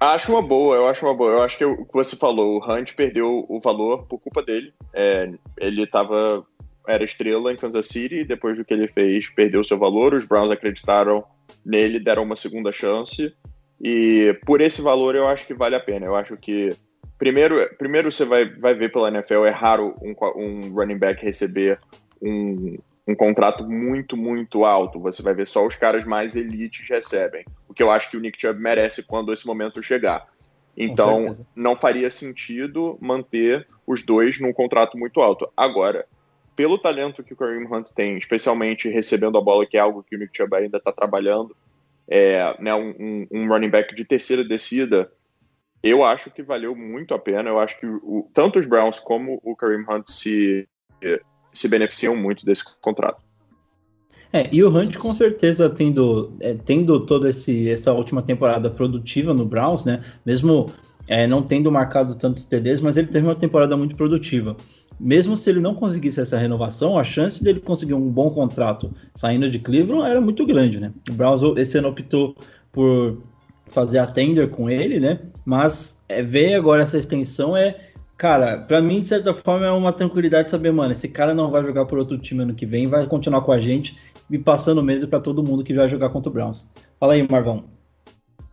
Acho uma boa, eu acho uma boa. Eu acho que o que você falou, o Hunt perdeu o valor por culpa dele. É, ele estava era estrela em Kansas City, depois do que ele fez, perdeu seu valor. Os Browns acreditaram nele, deram uma segunda chance. E por esse valor eu acho que vale a pena. Eu acho que primeiro, primeiro você vai, vai ver pela NFL, é raro um, um running back receber um, um contrato muito, muito alto. Você vai ver só os caras mais elites recebem. O que eu acho que o Nick Chubb merece quando esse momento chegar. Então, não faria sentido manter os dois num contrato muito alto. Agora, pelo talento que o Kareem Hunt tem, especialmente recebendo a bola, que é algo que o Nick Chubb ainda está trabalhando, é, né, um, um, running back de terceira descida, eu acho que valeu muito a pena. Eu acho que o, tanto os Browns como o Kareem Hunt se, se beneficiam muito desse contrato. É, e o Hunt com certeza tendo, é, tendo toda essa última temporada produtiva no Browns, né? Mesmo é, não tendo marcado tantos TDs, mas ele teve uma temporada muito produtiva mesmo se ele não conseguisse essa renovação, a chance dele conseguir um bom contrato saindo de Cleveland era muito grande, né? O Browns esse ano optou por fazer a tender com ele, né? Mas é, ver agora essa extensão é, cara, para mim de certa forma é uma tranquilidade saber, mano, esse cara não vai jogar por outro time ano que vem, vai continuar com a gente, me passando medo para todo mundo que vai jogar contra o Browns. Fala aí, Marvão.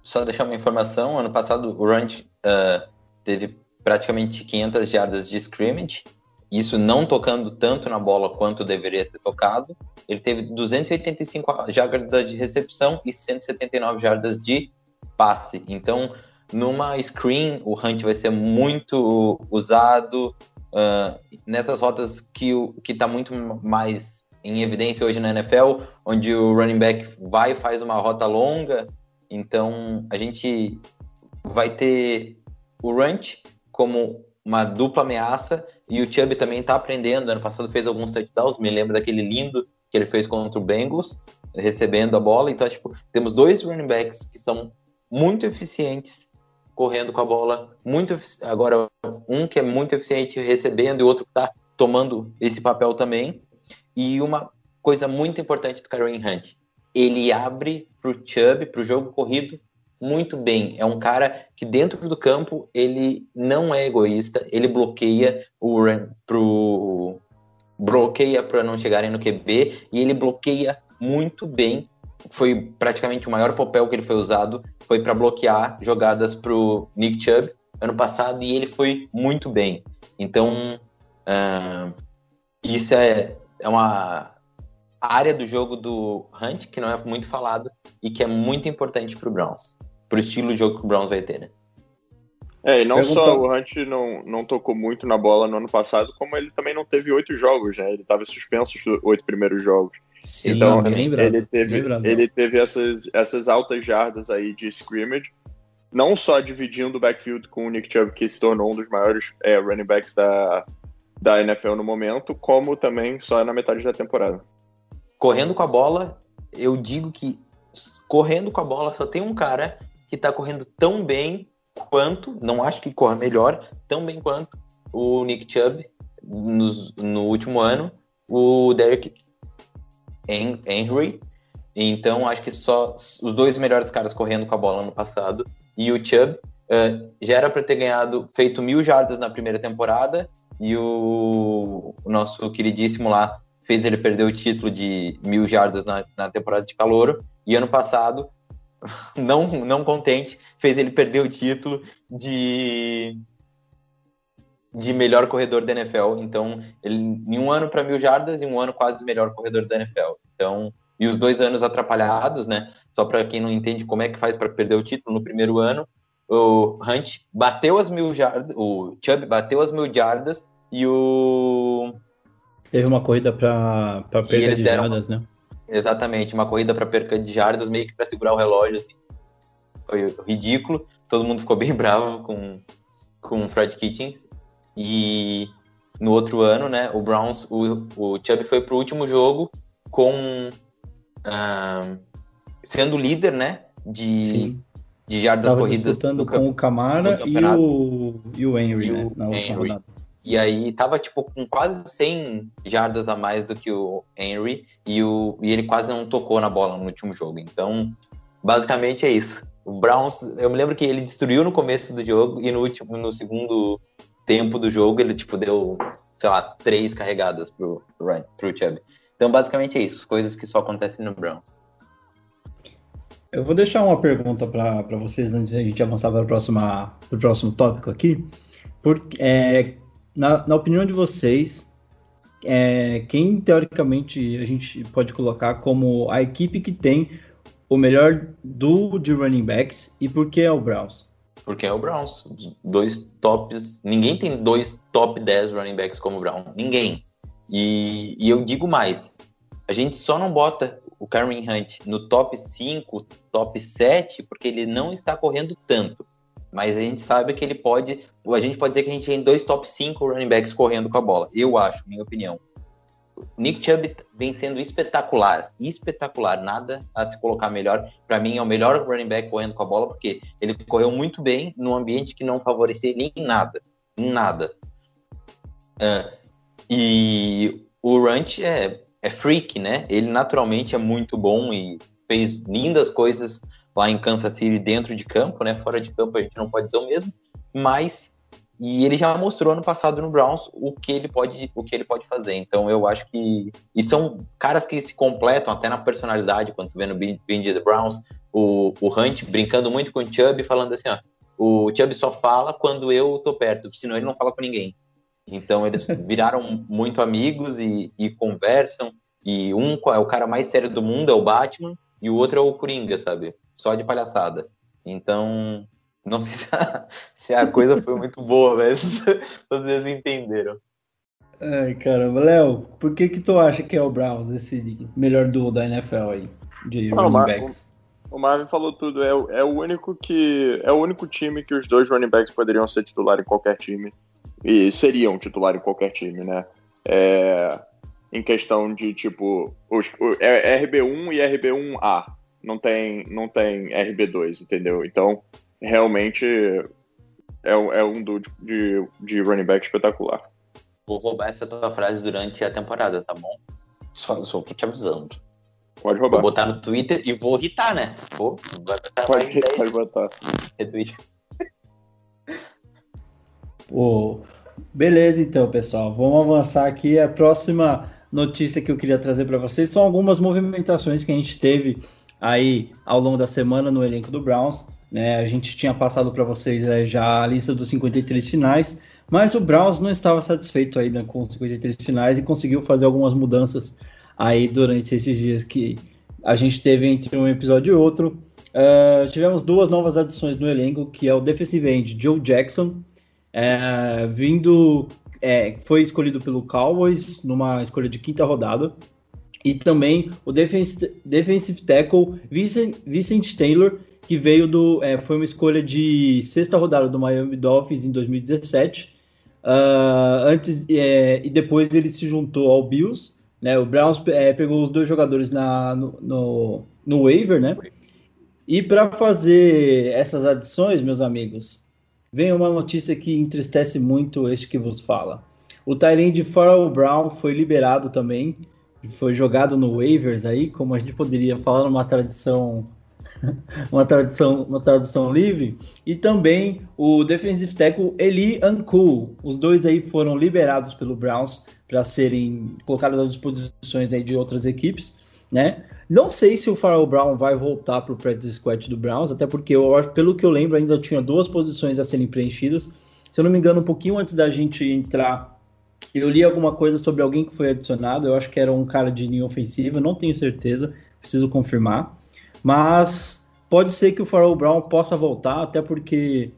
Só deixar uma informação, ano passado o Ranch uh, teve praticamente 500 jardas de scrimmage isso não tocando tanto na bola quanto deveria ter tocado. Ele teve 285 jardas de recepção e 179 jardas de passe. Então, numa screen, o Hunt vai ser muito usado uh, nessas rotas que está muito mais em evidência hoje na NFL, onde o running back vai e faz uma rota longa. Então, a gente vai ter o Ranch como uma dupla ameaça e o Chubb também está aprendendo. Ano passado fez alguns touchdowns, me lembro daquele lindo que ele fez contra o Bengals, recebendo a bola. Então, tipo, temos dois running backs que são muito eficientes correndo com a bola, muito agora um que é muito eficiente recebendo e outro que está tomando esse papel também. E uma coisa muito importante do Karen Hunt, ele abre para o Chubb, para o jogo corrido, muito bem. É um cara que dentro do campo ele não é egoísta, ele bloqueia o pro bloqueia para não chegarem no QB e ele bloqueia muito bem. Foi praticamente o maior papel que ele foi usado foi para bloquear jogadas pro Nick Chubb ano passado e ele foi muito bem. Então uh, isso é, é uma área do jogo do Hunt que não é muito falado e que é muito importante para o Browns pro estilo de jogo que o Browns vai ter, né? É, e não Pergunta... só o Hunt não, não tocou muito na bola no ano passado, como ele também não teve oito jogos, né? Ele estava suspenso os oito primeiros jogos. Sim, então, ele teve, ele teve essas, essas altas jardas aí de scrimmage, não só dividindo o backfield com o Nick Chubb, que se tornou um dos maiores é, running backs da, da NFL no momento, como também só na metade da temporada. Correndo com a bola, eu digo que correndo com a bola só tem um cara que está correndo tão bem quanto, não acho que corra melhor, tão bem quanto o Nick Chubb no, no último ano, o Derek Henry. Então, acho que só os dois melhores caras correndo com a bola no passado. E o Chubb uh, já era para ter ganhado, feito mil jardas na primeira temporada. E o, o, nosso queridíssimo lá fez ele perder o título de mil jardas na, na temporada de calor. E ano passado não, não contente, fez ele perder o título de, de melhor corredor da NFL. Então, ele, em um ano para mil jardas e um ano quase melhor corredor da NFL. Então, e os dois anos atrapalhados, né? Só para quem não entende como é que faz para perder o título no primeiro ano, o Hunt bateu as mil jardas, o Chubb bateu as mil jardas e o teve uma corrida para perda de jardas, né? Exatamente, uma corrida para perca de jardas, meio que para segurar o relógio, assim. Foi ridículo. Todo mundo ficou bem bravo com, com o Fred Kitchens. E no outro ano, né, o Browns, o, o Chubb foi pro último jogo com uh, sendo líder, né, de, Sim. de jardas Tava corridas disputando do com o Camara e o, e o Henry, E né? o Henry. E aí tava tipo com quase 100 jardas a mais do que o Henry e, o, e ele quase não tocou na bola no último jogo. Então, basicamente é isso. O Browns, eu me lembro que ele destruiu no começo do jogo e no último, no segundo tempo do jogo ele tipo deu, sei lá, três carregadas pro Ryan, pro Chubb. Então, basicamente é isso, coisas que só acontecem no Browns. Eu vou deixar uma pergunta para vocês antes de a gente avançar para o próximo tópico aqui. Porque, é, na, na opinião de vocês, é, quem teoricamente a gente pode colocar como a equipe que tem o melhor duo de running backs e por que é o Browns? Porque é o Browns. Dois tops. Ninguém tem dois top 10 running backs como o Brown. Ninguém. E, e eu digo mais. A gente só não bota o Karen Hunt no top 5, top 7, porque ele não está correndo tanto. Mas a gente sabe que ele pode. A gente pode dizer que a gente tem dois top 5 running backs correndo com a bola. Eu acho, minha opinião. Nick Chubb vem sendo espetacular. Espetacular. Nada a se colocar melhor. Para mim, é o melhor running back correndo com a bola, porque ele correu muito bem num ambiente que não favorecia ele em nada. Nada. Ah, e o Runt é, é freak, né? Ele naturalmente é muito bom e fez lindas coisas lá em Kansas City dentro de campo, né? Fora de campo a gente não pode dizer o mesmo, mas e ele já mostrou no passado no Browns o que ele pode o que ele pode fazer. Então eu acho que e são caras que se completam até na personalidade quando tu vê no Bind the Browns o, o Hunt brincando muito com o Chubb falando assim, ó, o Chubb só fala quando eu tô perto, senão ele não fala com ninguém. Então eles viraram muito amigos e, e conversam. E um é o cara mais sério do mundo, é o Batman, e o outro é o Coringa, sabe? Só de palhaçada. Então, não sei se a, se a coisa foi muito boa, mas vocês entenderam. Ai, caramba. Léo, por que que tu acha que é o Browns esse melhor duo da NFL aí? De Ah, running backs? O Marvin falou tudo. É, o- é o único que. É o único time que os dois running backs poderiam ser titular em qualquer time. E seriam titular em qualquer time, né? É, em questão de, tipo, os, o, é RB1 e RB1A. Não tem, não tem RB2, entendeu? Então, realmente é, um- é um duo de, de, running back espetacular. Vou roubar essa tua frase durante a temporada, tá bom? Só, só tô te avisando. Pode Vou roubar. botar no Twitter e vou irritar, né? Vou, Pode, de 10 pode botar. retweets. Pô, beleza, então, pessoal. Vamos avançar aqui. A próxima notícia que eu queria trazer para vocês são algumas movimentações que a gente teve aí ao longo da semana no elenco do Browns. Né? A gente tinha passado para vocês eh, já a lista dos 53 finais, mas o Browns não estava satisfeito ainda com os 53 finais e conseguiu fazer algumas mudanças aí durante esses dias que a gente teve entre um episódio e outro. Eh, tivemos duas novas adições no elenco, que é o defensive end Joe Jackson, é, vindo, é, foi escolhido pelo Cowboys numa escolha de quinta rodada. E também o defensive, defensive tackle Vincent, Vincent Taylor, que veio do. é, foi uma escolha de sexta rodada do Miami Dolphins em 2017. Ah, antes, é, e depois ele se juntou ao Bills. Né, o Browns é, pegou os dois jogadores na, no, no, no waiver, né? E para fazer essas adições, meus amigos, vem uma notícia que entristece muito este que vos fala. O Tyrande de Farrell Brown foi liberado também, foi jogado no waivers aí, como a gente poderia falar numa tradição uma tradução, uma tradução livre, e também o defensive tackle Eli Anku. Os dois aí foram liberados pelo Browns para serem colocados às disposições aí de outras equipes, né? Não sei se o Farrell Brown vai voltar para o practice squad do Browns, até porque eu, pelo que eu lembro ainda tinha duas posições a serem preenchidas. Se eu não me engano, um pouquinho antes da gente entrar, eu li alguma coisa sobre alguém que foi adicionado. Eu acho que era um cara de linha ofensiva, não tenho certeza, preciso confirmar. Mas pode ser que o Farrell Brown possa voltar, até porque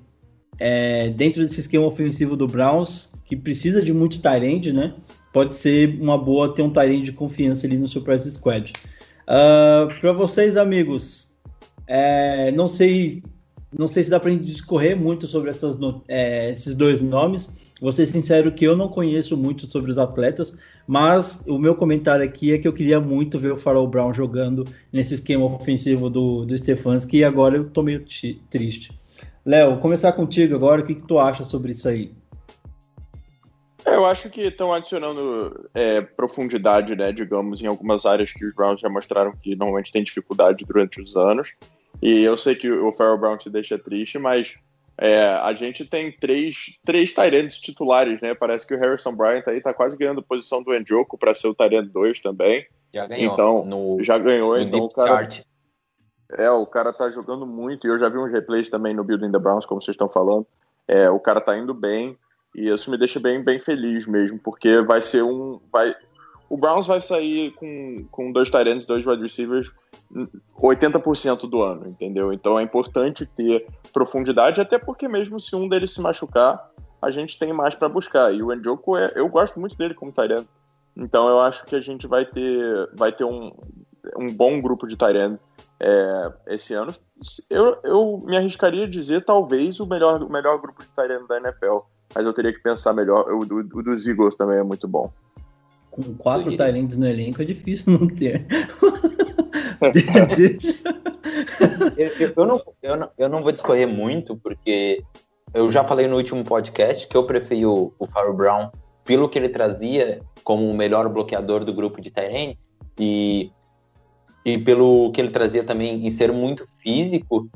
é, dentro desse esquema ofensivo do Browns, que precisa de muito Tyrande, né? Pode ser uma boa ter um Tyrande de confiança ali no seu squad. Uh, para vocês, amigos, é, não sei não sei se dá para gente discorrer muito sobre essas, é, esses dois nomes. Vou ser sincero que eu não conheço muito sobre os atletas, mas o meu comentário aqui é que eu queria muito ver o Farol Brown jogando nesse esquema ofensivo do, do Stefanski e agora eu tô meio triste. Léo, começar contigo agora, o que, que tu acha sobre isso aí? É, eu acho que estão adicionando é, profundidade, né, digamos, em algumas áreas que os Browns já mostraram que normalmente tem dificuldade durante os anos. E eu sei que o Farrell Brown te deixa triste, mas é, a gente tem três, três Tyrants titulares, né? Parece que o Harrison Bryant aí tá quase ganhando posição do Njoku para ser o Tyrant 2 também. Já ganhou. Então, no, já ganhou, no então o cara. É, o cara tá jogando muito, e eu já vi uns replays também no Building the Browns, como vocês estão falando. É, o cara tá indo bem, e isso me deixa bem, bem feliz mesmo, porque vai ser um. Vai, o Browns vai sair com, com dois Tyrants, dois wide receivers 80% do ano, entendeu? Então é importante ter profundidade, até porque mesmo se um deles se machucar, a gente tem mais para buscar. E o Njoku, é, eu gosto muito dele como Tyrant. Então eu acho que a gente vai ter, vai ter um, um bom grupo de Tyrant é, esse ano. Eu, eu me arriscaria a dizer talvez o melhor, o melhor grupo de Tyrant da NFL, mas eu teria que pensar melhor. O, o, o dos Eagles também é muito bom. Com quatro Tyrants no elenco é difícil não ter. eu, eu, eu, não, eu, não, eu não vou discorrer muito, porque eu já falei no último podcast que eu preferi o, o Farrell Brown pelo que ele trazia como o melhor bloqueador do grupo de Tyrants e, e pelo que ele trazia também em ser muito físico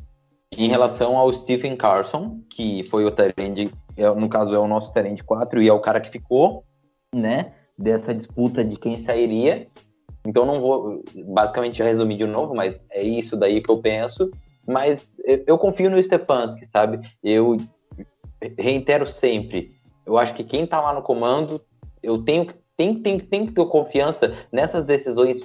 em relação ao Stephen Carson, que foi o Tyrant, é, no caso é o nosso Tyrant 4 e é o cara que ficou, né, dessa disputa de quem sairia então não vou basicamente resumir de novo, mas é isso daí que eu penso. Mas eu confio no Stefanski, sabe? Eu reitero sempre. Eu acho que quem tá lá no comando, eu tenho tem, tem, tem que ter confiança nessas decisões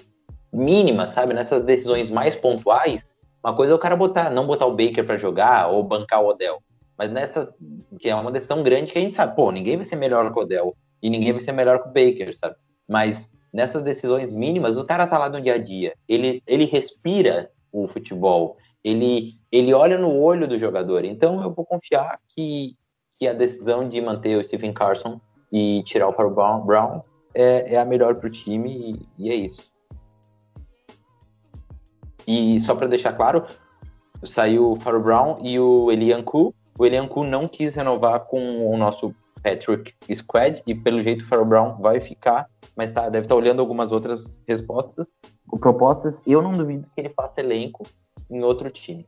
mínimas, sabe? Nessas decisões mais pontuais. Uma coisa é o cara botar, não botar o Baker para jogar ou bancar o Odell. Mas nessa, que é uma decisão grande que a gente sabe, pô, ninguém vai ser melhor que o Odell e ninguém vai ser melhor que o Baker, sabe? Mas nessas decisões mínimas, o cara tá lá no dia a dia. Ele, ele respira o futebol. Ele, ele olha no olho do jogador. Então eu vou confiar que, que a decisão de manter o Stephen Carson e tirar o Farrell Brown é, é a melhor para o time e, e, é isso. E só para deixar claro, saiu o Farrell Brown e o Elian Ku. O Elian Ku não quis renovar com o nosso Patrick Squad e pelo jeito o Farrell Brown vai ficar, mas tá, deve estar tá olhando algumas outras respostas, propostas. Eu não duvido que ele faça elenco em outro time.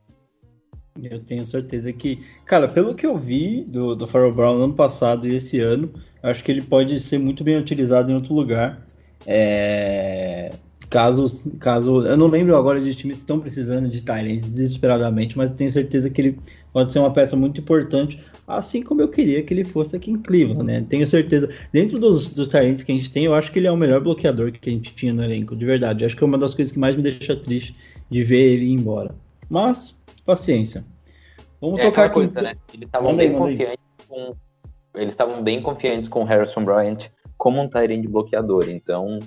Eu tenho certeza que, cara, pelo que eu vi do, do Farrell Brown no ano passado e esse ano, acho que ele pode ser muito bem utilizado em outro lugar. É... Caso, caso, eu não lembro agora de times que estão precisando de Tyrants desesperadamente, mas tenho certeza que ele pode ser uma peça muito importante assim como eu queria que ele fosse aqui em Cleveland, né? Tenho certeza. Dentro dos, dos talentos que a gente tem, eu acho que ele é o melhor bloqueador que a gente tinha no elenco, de verdade. Acho que é uma das coisas que mais me deixa triste de ver ele ir embora. Mas, paciência. Vamos é tocar aqui. Coisa, né? Eles estavam bem confiantes com. Eles estavam bem confiantes com Harrison Bryant como um Tyrande bloqueador, então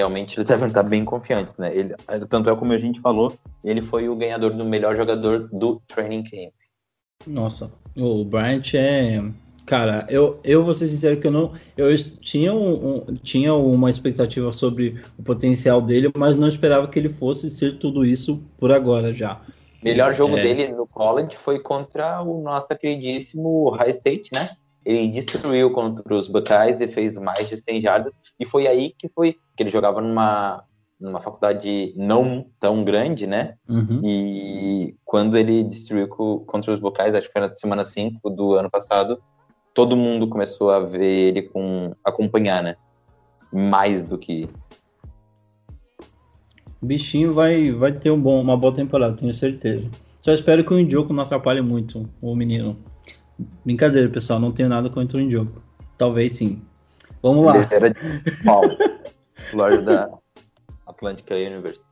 realmente eles devem estar bem confiantes, né? Ele, tanto é como a gente falou, ele foi o ganhador do melhor jogador do training camp. Nossa, o Bryant é. Cara, eu, eu vou ser sincero que eu não. Eu tinha, um, um, tinha uma expectativa sobre o potencial dele, mas não esperava que ele fosse ser tudo isso por agora já. Melhor jogo é... dele no college foi contra o nosso queridíssimo High State, né? Ele destruiu contra os Buckeyes e fez mais de 100 jardas. E foi aí que foi que ele jogava numa numa faculdade não tão grande, né? Uhum. E quando ele destruiu contra os vocais, acho que foi na semana 5 do ano passado, todo mundo começou a ver ele com acompanhar, né? Mais do que o bichinho vai, vai ter um bom, uma boa temporada, tenho certeza. Só espero que o Indioco não atrapalhe muito o menino. Brincadeira, pessoal, não tenho nada contra o Indioco. Talvez sim. Vamos lá. Era de Paulo, Florida Atlantic University.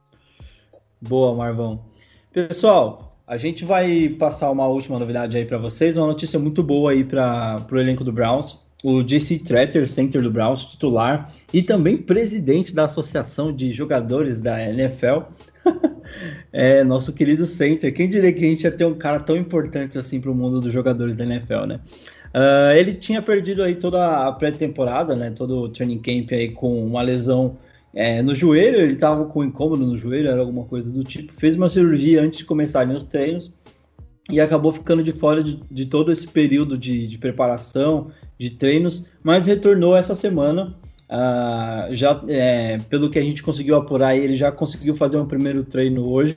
Boa, Marvão. Pessoal, a gente vai passar uma última novidade aí para vocês, uma notícia muito boa aí para o elenco do Browns. o JC Tretter, center do Browns, titular, e também presidente da Associação de Jogadores da NFL. é, nosso querido center. Quem diria que a gente ia ter um cara tão importante assim para o mundo dos jogadores da NFL, né? Uh, ele tinha perdido aí toda a pré-temporada, né? Todo o training camp aí com uma lesão é, no joelho. Ele estava com incômodo no joelho, era alguma coisa do tipo. Fez uma cirurgia antes de começarem os treinos e acabou ficando de fora de, de todo esse período de, de, preparação, de treinos, mas retornou essa semana. Uh, já é, pelo que a gente conseguiu apurar, ele já conseguiu fazer um primeiro treino hoje.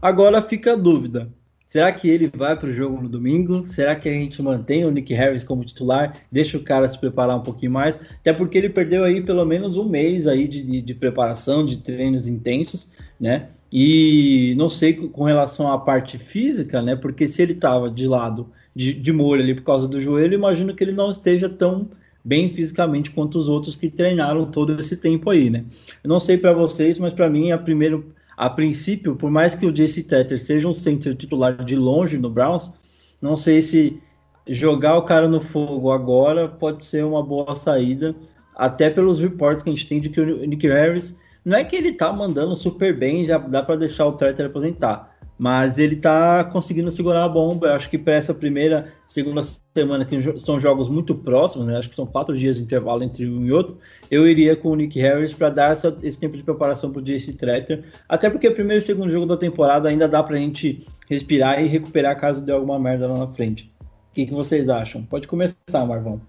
Agora fica a dúvida: será que ele vai para o jogo no domingo? Será que a gente mantém o Nick Harris como titular? Deixa o cara se preparar um pouquinho mais, até porque ele perdeu aí pelo menos um mês aí de, de, de preparação, de treinos intensos, né? E não sei com relação à parte física, né? Porque se ele estava de lado, de, de molho ali por causa do joelho, imagino que ele não esteja tão bem fisicamente quanto os outros que treinaram todo esse tempo aí, né? Eu não sei para vocês, mas para mim, a primeiro, a princípio, por mais que o JC Tetter seja um center titular de longe no Browns, não sei se jogar o cara no fogo agora pode ser uma boa saída, até pelos reports que a gente tem de que o Nick Harris não é que ele tá mandando super bem, já dá para deixar o Treter aposentar. Mas ele tá conseguindo segurar a bomba. Eu acho que para essa primeira, segunda semana, que são jogos muito próximos, né? Acho que são quatro dias de intervalo entre um e outro. Eu iria com o Nick Harris para dar essa, esse tempo de preparação pro JC Treter. Até porque o primeiro e segundo jogo da temporada ainda dá pra gente respirar e recuperar caso dê alguma merda lá na frente. O que, que vocês acham? Pode começar, Marvão.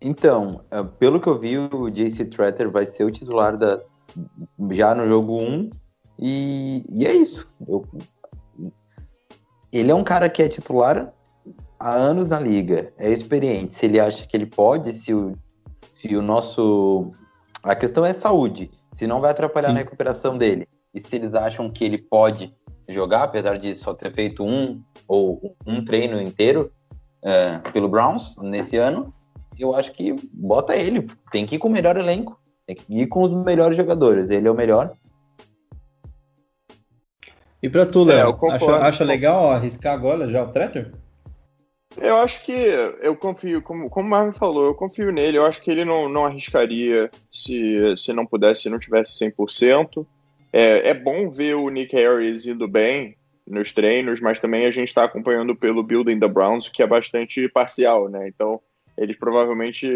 Então, é, pelo que eu vi, o JC Tretter vai ser o titular da, já no jogo 1. E, e é isso. Eu, ele é um cara que é titular há anos na liga, é experiente. Se ele acha que ele pode, se o, se o nosso. A questão é saúde. Se não vai atrapalhar Sim. na recuperação dele. E se eles acham que ele pode jogar, apesar de só ter feito um ou um treino inteiro é, pelo Browns nesse ano, eu acho que bota ele. Tem que ir com o melhor elenco. Tem que ir com os melhores jogadores. Ele é o melhor. E pra tu, Léo, é, acha, acha legal arriscar agora já o Treter? Eu acho que eu confio, como, como o Marvin falou, eu confio nele. Eu acho que ele não, não arriscaria se, se não pudesse, se não tivesse 100%. É, é bom ver o Nick Harris indo bem nos treinos, mas também a gente está acompanhando pelo Building the Browns, que é bastante parcial, né? Então eles provavelmente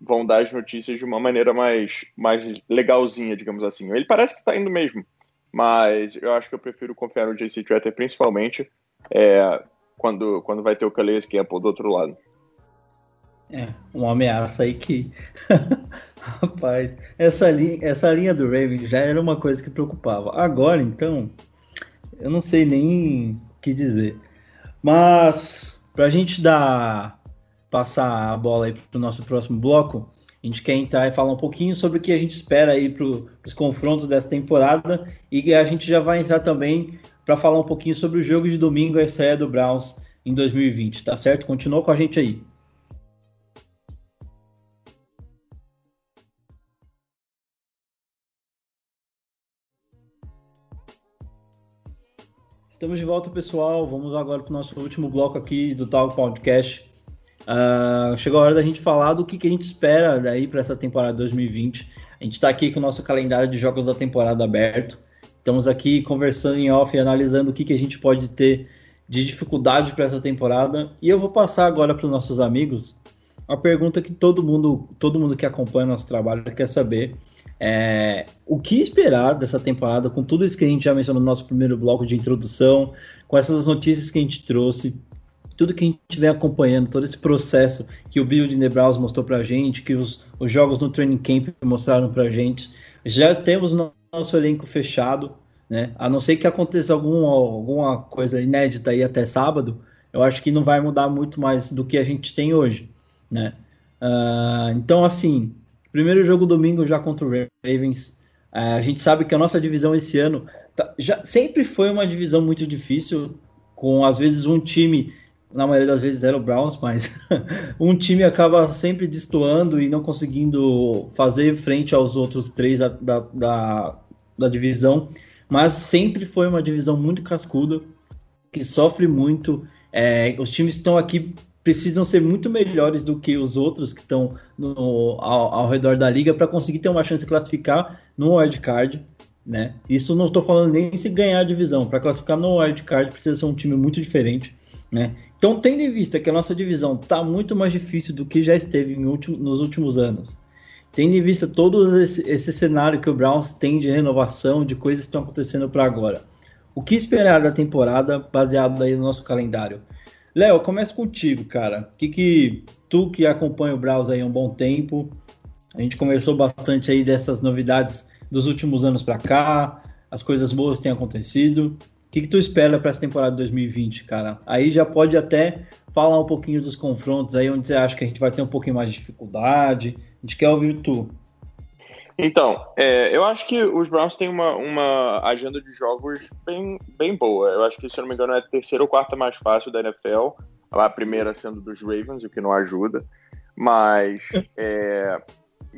vão dar as notícias de uma maneira mais, mais legalzinha, digamos assim. Ele parece que está indo mesmo, mas eu acho que eu prefiro confiar no JC Tretter, principalmente é, quando, quando vai ter o Calais Campbell do outro lado. É, uma ameaça aí que. Rapaz, essa linha, essa linha do Raven já era uma coisa que preocupava. Agora, então, eu não sei nem o que dizer. Mas, pra gente dar passar a bola aí para o nosso próximo bloco, a gente quer entrar e falar um pouquinho sobre o que a gente espera aí para os confrontos dessa temporada e a gente já vai entrar também para falar um pouquinho sobre o jogo de domingo, a estreia do Browns em 2020, tá certo? Continua com a gente aí. Estamos de volta, pessoal. Vamos agora para o nosso último bloco aqui do Talk Podcast. Uh, chegou a hora da gente falar do que, que a gente espera daí para essa temporada 2020. A gente está aqui com o nosso calendário de jogos da temporada aberto. Estamos aqui conversando em off e analisando o que, que a gente pode ter de dificuldade para essa temporada. E eu vou passar agora para os nossos amigos a pergunta que todo mundo, todo mundo que acompanha nosso trabalho quer saber. É, o que esperar dessa temporada, com tudo isso que a gente já mencionou no nosso primeiro bloco de introdução, com essas notícias que a gente trouxe, tudo que a gente vem acompanhando, todo esse processo que o Build the Browse mostrou pra gente, que os, os jogos no Training Camp mostraram pra gente, já temos nosso elenco fechado, né? A não ser que aconteça algum, alguma coisa inédita aí até sábado, eu acho que não vai mudar muito mais do que a gente tem hoje, né? Uh, então, assim, primeiro jogo domingo já contra o Ravens. Uh, a gente sabe que a nossa divisão esse ano tá, já sempre foi uma divisão muito difícil, com às vezes um time na maioria das vezes era o Browns, mas um time acaba sempre destoando e não conseguindo fazer frente aos outros três da, da, da divisão. Mas sempre foi uma divisão muito cascuda, que sofre muito. É, os times estão aqui precisam ser muito melhores do que os outros que estão ao, ao, redor da liga para conseguir ter uma chance de classificar no wildcard. Né? Isso não estou falando nem se ganhar a divisão. Para classificar no wildcard precisa ser um time muito diferente. Né? Então, tendo em vista que a nossa divisão está muito mais difícil do que já esteve último, nos últimos anos, tendo em vista todo esse, esse, cenário que o Browns tem de renovação, de coisas que estão acontecendo para agora, o que esperar da temporada baseado aí no nosso calendário? Léo, começa contigo, cara. O que, que tu que acompanha o Browns aí há um bom tempo, a gente conversou bastante aí dessas novidades dos últimos anos para cá, as coisas boas têm acontecido que, que tu espera para essa temporada de 2020, cara? Aí já pode até falar um pouquinho dos confrontos aí, onde você acha que a gente vai ter um pouquinho mais de dificuldade. A gente quer ouvir tu. Então, é, eu acho que os Browns têm uma, uma agenda de jogos bem, bem boa. Eu acho que, se eu não me engano, é a terceira ou quarta mais fácil da NFL. A primeira sendo dos Ravens, o que não ajuda. Mas é,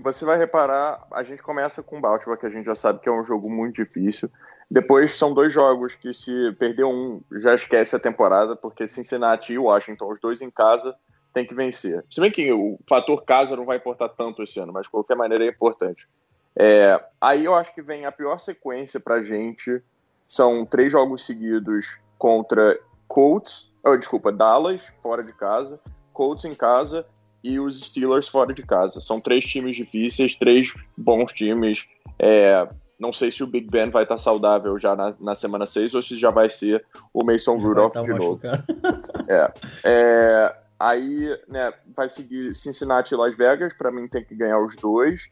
você vai reparar, a gente começa com o Baltimore, que a gente já sabe que é um jogo muito difícil. Depois são dois jogos que se perder um, já esquece a temporada, porque Cincinnati e Washington, os dois em casa, tem que vencer. Se bem que o fator casa não vai importar tanto esse ano, mas de qualquer maneira é importante. É, aí eu acho que vem a pior sequência pra gente. São três jogos seguidos contra Colts, oh, desculpa, Dallas, fora de casa, Colts em casa e os Steelers fora de casa. São três times difíceis, três bons times. É, não sei se o Big Ben vai estar saudável já na, na semana 6 ou se já vai ser o Mason Rudolph tá de novo. É, é, aí, né, vai seguir Cincinnati e Las Vegas. Para mim, tem que ganhar os dois.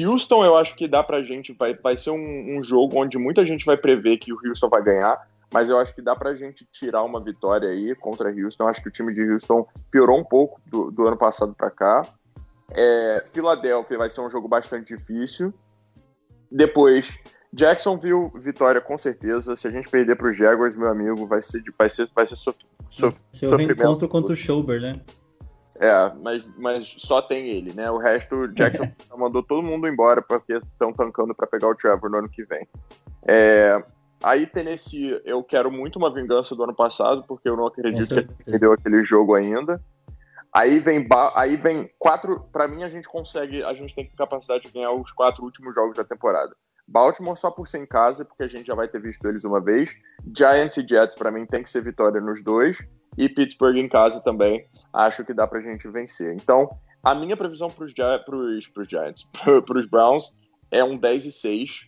Houston, eu acho que dá pra gente. Vai, vai ser um, um jogo onde muita gente vai prever que o Houston vai ganhar. Mas eu acho que dá pra gente tirar uma vitória aí contra Houston. Eu acho que o time de Houston piorou um pouco do, do ano passado para cá. É, Filadélfia vai ser um jogo bastante difícil. Depois, Jacksonville, vitória com certeza. Se a gente perder para os Jaguars, meu amigo, vai ser, vai ser, vai ser sof sof Seu sofrimento. encontro contra o Schauber, né? É, mas, mas só tem ele, né? O resto, Jackson mandou todo mundo embora porque estão tancando para pegar o Trevor no ano que vem. É, aí, Tennessee, eu quero muito uma vingança do ano passado, porque eu não acredito que ele perdeu aquele jogo ainda. Aí vem, aí vem quatro. Para mim, a gente consegue. A gente tem capacidade de ganhar os quatro últimos jogos da temporada. Baltimore só por ser em casa, porque a gente já vai ter visto eles uma vez. Giants e Jets, para mim, tem que ser vitória nos dois. E Pittsburgh em casa também. Acho que dá pra gente vencer. Então, a minha previsão pros, pros, pros Giants, pros Browns, é um 10 e 6.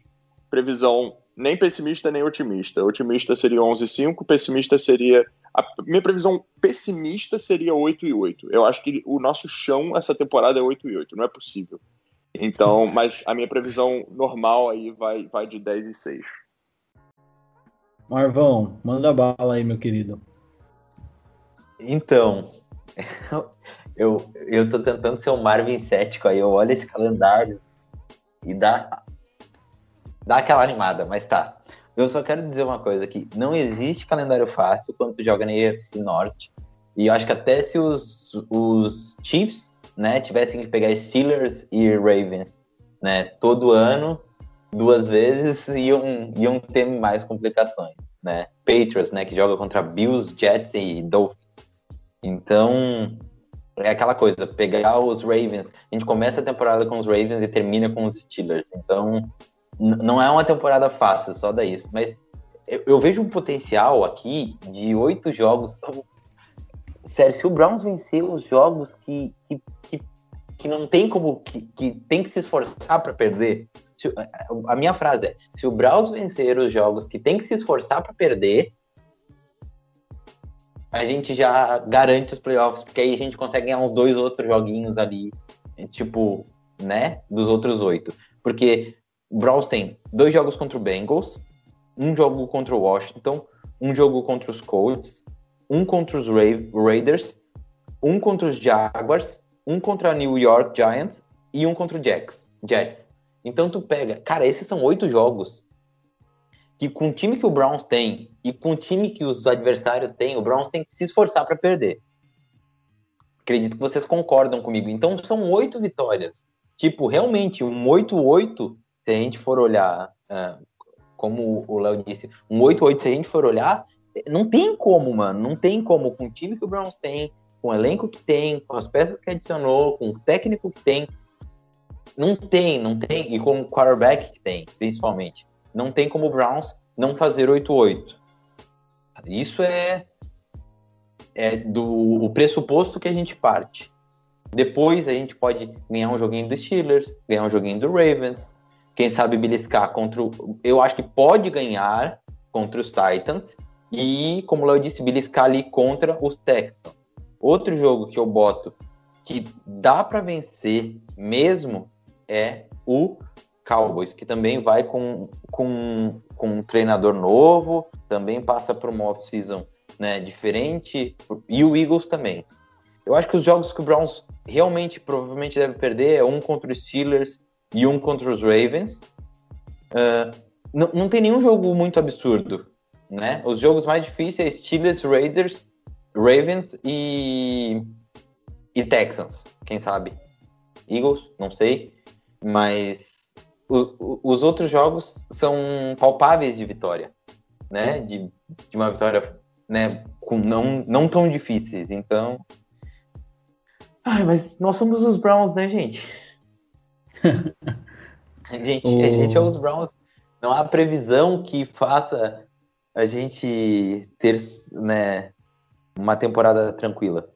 Previsão nem pessimista nem otimista. Otimista seria 11 e 5, pessimista seria a minha previsão pessimista seria 8 e 8. Eu acho que o nosso chão essa temporada é 8 e 8, não é possível. Então, mas a minha previsão normal aí vai, vai de 10 e 6. Marvão, manda bala aí, meu querido. Então, eu, eu tô tentando ser um Marvin cético aí, eu olho esse calendário e dá, dá aquela animada, mas tá. Eu só quero dizer uma coisa aqui: não existe calendário fácil quando tu joga na EFC Norte. E eu acho que até se os, os Chiefs né, tivessem que pegar Steelers e Ravens né, todo ano, duas vezes, iam, iam ter mais complicações. Né? Patriots, né, que joga contra Bills, Jets e Dolphins. Então, é aquela coisa, pegar os Ravens. A gente começa a temporada com os Ravens e termina com os Steelers. Então, não é uma temporada fácil, só da isso. Mas eu, eu, vejo um potencial aqui de oito jogos. Sério, se o Browns vencer os jogos que, que, que, que não tem como. Que, que tem que se esforçar para perder. Se, a minha frase é: se o Browns vencer os jogos que tem que se esforçar para perder, a gente já garante os playoffs, porque aí a gente consegue ganhar uns dois outros joguinhos ali, tipo, né, dos outros oito. Porque o Browns tem dois jogos contra o Bengals, um jogo contra o Washington, um jogo contra os Colts, um contra os Ra Raiders, um contra os Jaguars, um contra a New York Giants e um contra o Jets. Jets. Então tu pega, cara, esses são oito jogos que com o time que o Browns tem e com o time que os adversários têm, o Browns tem que se esforçar para perder. Acredito que vocês concordam comigo. Então são oito vitórias. Tipo, realmente, um 8-8 se a gente for olhar, uh, como o Léo disse, um 8-8, se a gente for olhar, não tem como, mano. Não tem como. Com o time que o Browns tem, com o elenco que tem, com as peças que adicionou, com o técnico que tem, não tem, não tem, e com o quarterback que tem, principalmente, não tem como o Browns não fazer 8-8. Isso é, é do o pressuposto que a gente parte. Depois a gente pode ganhar um joguinho dos Steelers, ganhar um joguinho do Ravens, quem sabe beliscar contra o, eu acho que pode ganhar contra os Titans e, como eu disse, beliscar ali contra os Texans. Outro jogo que eu boto que dá para vencer mesmo é o Cowboys, que também vai com, com, com um treinador novo, também passa por uma off-season né, diferente, e o Eagles também. Eu acho que os jogos que o Browns realmente provavelmente deve perder é um contra os Steelers e um contra os Ravens. Uh, não, não tem nenhum jogo muito absurdo, né? Os jogos mais difíceis é Steelers, Raiders, Ravens e, e Texans, quem sabe? Eagles, não sei. Mas o, os outros jogos são palpáveis de vitória, né? De, de uma vitória né, com não, não tão difíceis. Então. Ai, mas nós somos os Browns, né, gente? A, gente a gente é os Browns. Não há previsão que faça a gente ter né, uma temporada tranquila.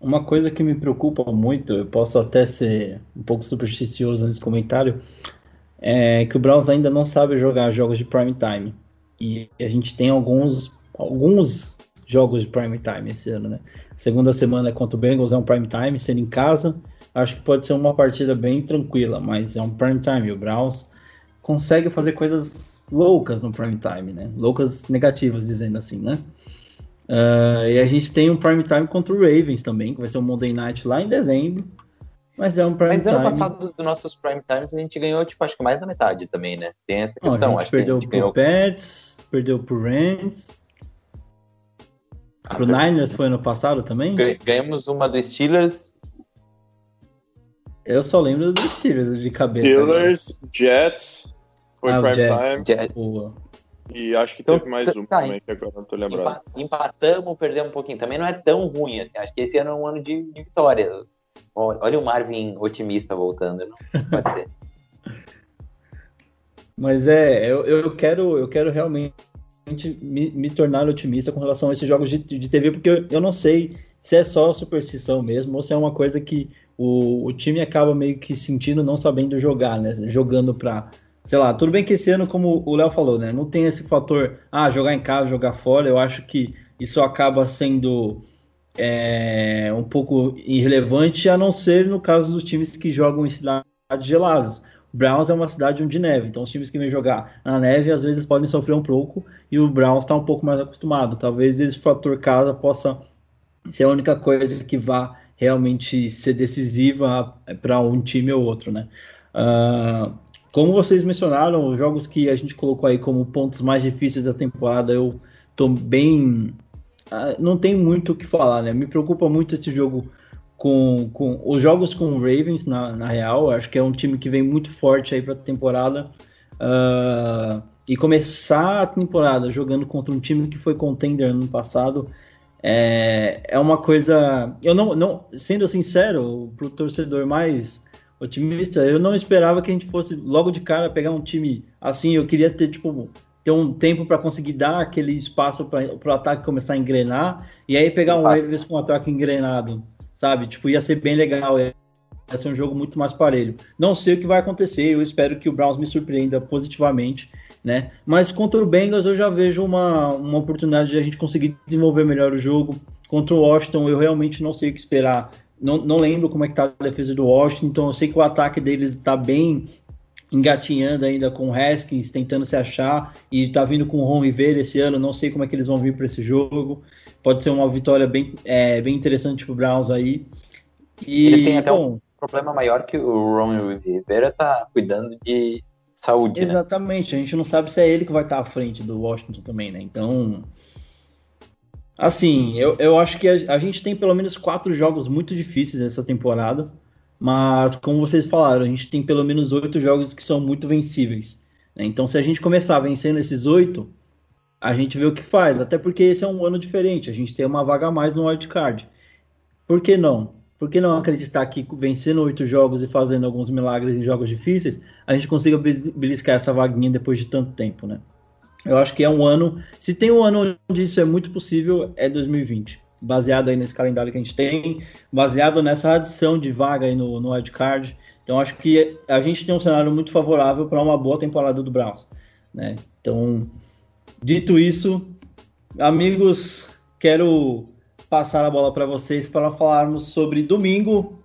Uma coisa que me preocupa muito, eu posso até ser um pouco supersticioso nesse comentário, é que o Browns ainda não sabe jogar jogos de prime time. E a gente tem alguns, alguns jogos de prime time esse ano, né? segunda semana contra o Bengals, é um prime time, sendo em casa. Acho que pode ser uma partida bem tranquila, mas é um prime time. O Browns consegue fazer coisas loucas no prime time, né? Loucas negativas, dizendo assim, né? Uh, e a gente tem um prime time contra o Ravens também, que vai ser um Monday Night lá em dezembro. Mas é um prime mas time. Mas ano passado, dos nossos prime times, a gente ganhou, tipo, acho que mais da metade também, né? Tem essa questão. Não, a gente acho perdeu que a gente pro ganhou... Pets, perdeu pro Rams. Ah, pro Niners foi ano passado também? Ganhamos uma do Steelers. Eu só lembro dos Steelers de cabeça. Steelers, agora. Jets, foi Ah, prime Jets. time. Jets. Boa. E acho que Então, teve mais um tá, também, que agora não tô lembrado. Empa- Empatamos, perdemos um pouquinho. Também não é tão ruim. Assim. Acho que esse ano é um ano de, de Olha o Marvin otimista voltando. Não pode ser. Mas é, eu, eu quero, eu quero realmente me, me tornar otimista com relação a esses jogos de, de TV, porque eu, eu não sei se é só superstição mesmo, ou se é uma coisa que o, o time acaba meio que sentindo não sabendo jogar, né? Jogando pra. Sei lá, tudo bem que esse ano, como o Léo falou, né? Não tem esse fator, ah, jogar em casa, jogar fora. Eu acho que isso acaba sendo é, um pouco irrelevante, a não ser no caso dos times que jogam em cidades geladas. Browns é uma cidade onde neve, então os times que vêm jogar na neve às vezes podem sofrer um pouco e o Browns está um pouco mais acostumado. Talvez esse fator casa possa ser a única coisa que vá realmente ser decisiva para um time ou outro, né? Uh, como vocês mencionaram, os jogos que a gente colocou aí como pontos mais difíceis da temporada, eu tô bem. Uh, não tem muito o que falar, né? Me preocupa muito esse jogo com, com os jogos com o Ravens, na, na real. Acho que é um time que vem muito forte aí para a temporada. Uh, e começar a temporada jogando contra um time que foi contender no passado é, é uma coisa. Eu não, não sendo sincero, para o torcedor mais otimista, eu não esperava que a gente fosse logo de cara pegar um time assim. Eu queria ter tipo ter um tempo para conseguir dar aquele espaço para o ataque começar a engrenar e aí pegar um Ravens com um ataque engrenado, sabe? Tipo ia ser bem legal. Ia ser um jogo muito mais parelho. Não sei o que vai acontecer. Eu espero que o Browns me surpreenda positivamente né? Mas contra o Bengals eu já vejo uma, uma oportunidade de a gente conseguir desenvolver melhor o jogo. Contra o Washington eu realmente não sei o que esperar. Não, não lembro como é que tá a defesa do Washington, eu sei que o ataque deles está bem engatinhando ainda com o Haskins, tentando se achar, e tá vindo com o Ron Rivera esse ano, não sei como é que eles vão vir para esse jogo. Pode ser uma vitória bem, é, bem interessante pro Browns aí. E, Ele tem até bom, um problema maior que o Ron Rivera tá cuidando de saúde. né? Exatamente, a gente não sabe se é ele que vai estar à frente do Washington também, né? Então, assim, eu, eu acho que a, a gente tem pelo menos quatro jogos muito difíceis essa temporada, mas como vocês falaram, a gente tem pelo menos oito jogos que são muito vencíveis. né? Então, se a gente começar vencendo esses oito, a gente vê o que faz, até porque esse é um ano diferente, a gente tem uma vaga a mais no wildcard. Por que não? Por que não acreditar que vencendo oito jogos e fazendo alguns milagres em jogos difíceis, a gente consiga beliscar essa vaguinha depois de tanto tempo, né? Eu acho que é um ano. Se tem um ano onde isso é muito possível, é 2020. Baseado aí nesse calendário que a gente tem, baseado nessa adição de vaga aí no, no wildcard. Então acho que a gente tem um cenário muito favorável para uma boa temporada do Browns. Né? Então, dito isso, amigos, quero passar a bola para vocês para falarmos sobre domingo,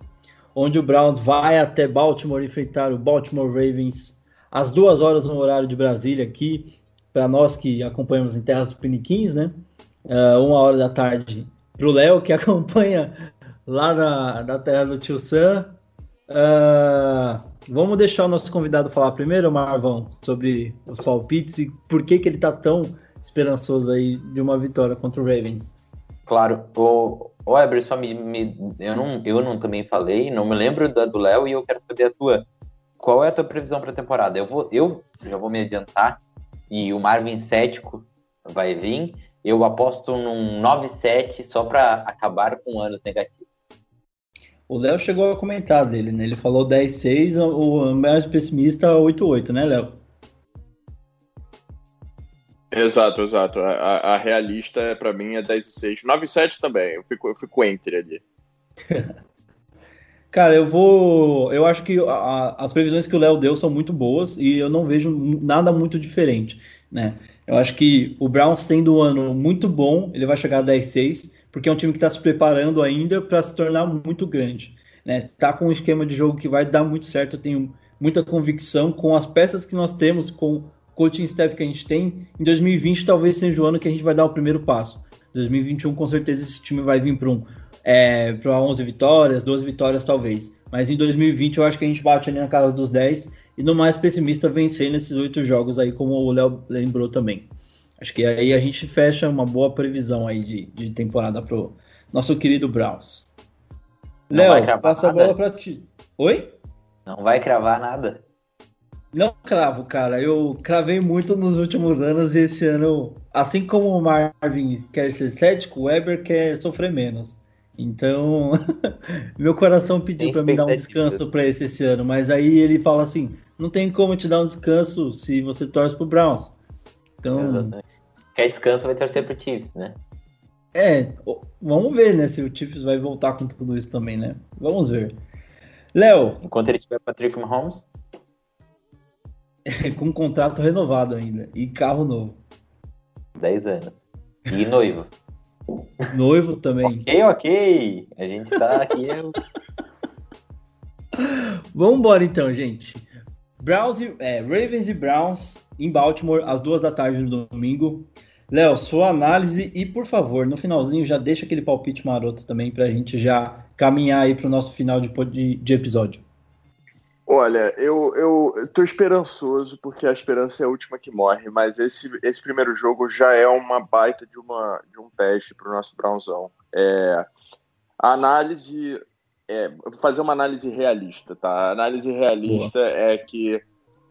onde o Browns vai até Baltimore enfrentar o Baltimore Ravens às duas horas no horário de Brasília aqui, para nós que acompanhamos em terras do Piniquins, né? Uh, uma hora da tarde para o Léo, que acompanha lá na, na terra do Tio Sam. Uh, vamos deixar o nosso convidado falar primeiro, Marvão, sobre os palpites e por que, que ele está tão esperançoso aí de uma vitória contra o Ravens. Claro, o, o Eber, só me, me, eu, não, eu não também falei, não me lembro da do Léo e eu quero saber a tua. Qual é a tua previsão para a temporada? Eu, vou, eu já vou me adiantar e o Marvin cético vai vir. Eu aposto num 9-7 só para acabar com anos negativos. O Léo chegou a comentar dele, né? Ele falou 10-6, o mais pessimista 8-8, né, Léo? Exato, exato. A, a realista, para mim, é 10 e 6. 9 e 7 também. Eu fico, eu fico entre ali. Cara, eu vou. Eu acho que a, as previsões que o Léo deu são muito boas e eu não vejo nada muito diferente, né? Eu acho que o Browns tendo um ano muito bom, ele vai chegar a 10-6, porque é um time que está se preparando ainda para se tornar muito grande, né? Tá com um esquema de jogo que vai dar muito certo. Eu tenho muita convicção com as peças que nós temos, com coaching staff que a gente tem, em 2020 talvez seja o ano que a gente vai dar o primeiro passo. 2021 com certeza esse time vai vir para um é, para 11 vitórias, 12 vitórias talvez. Mas em 2020 eu acho que a gente bate ali na casa dos 10 e no mais pessimista vencer nesses oito jogos aí, como o Léo lembrou também. Acho que aí a gente fecha uma boa previsão aí de, de temporada pro nosso querido Browns. Léo, passa nada. a bola para ti. Oi? Não vai cravar nada. Não cravo, cara. Eu cravei muito nos últimos anos e esse ano, assim como o Marvin quer ser cético, o Weber quer sofrer menos. Então, meu coração pediu para me dar um descanso para esse esse ano, mas aí ele fala assim: não tem como te dar um descanso se você torce pro Browns. Então, quer descanso vai torcer pro Chiefs, né? É, vamos ver, né, se o Chiefs vai voltar com tudo isso também, né? Vamos ver. Léo. Enquanto ele tiver Patrick Mahomes. com um contrato renovado ainda. E carro novo. 10 anos. E noivo. Noivo também. ok, ok. A gente tá aqui. Vamos embora então, gente. Browns e, é, Ravens e Browns em Baltimore às duas da tarde no domingo. Léo, sua análise e, por favor, no finalzinho já deixa aquele palpite maroto também para a gente já caminhar aí para o nosso final de, de, de episódio. Olha, eu, eu tô esperançoso, porque a esperança é a última que morre, mas esse, esse primeiro jogo já é uma baita de, uma, de um teste para o nosso Brownzão. É, a análise. É, vou fazer uma análise realista, tá? A análise realista Boa. é que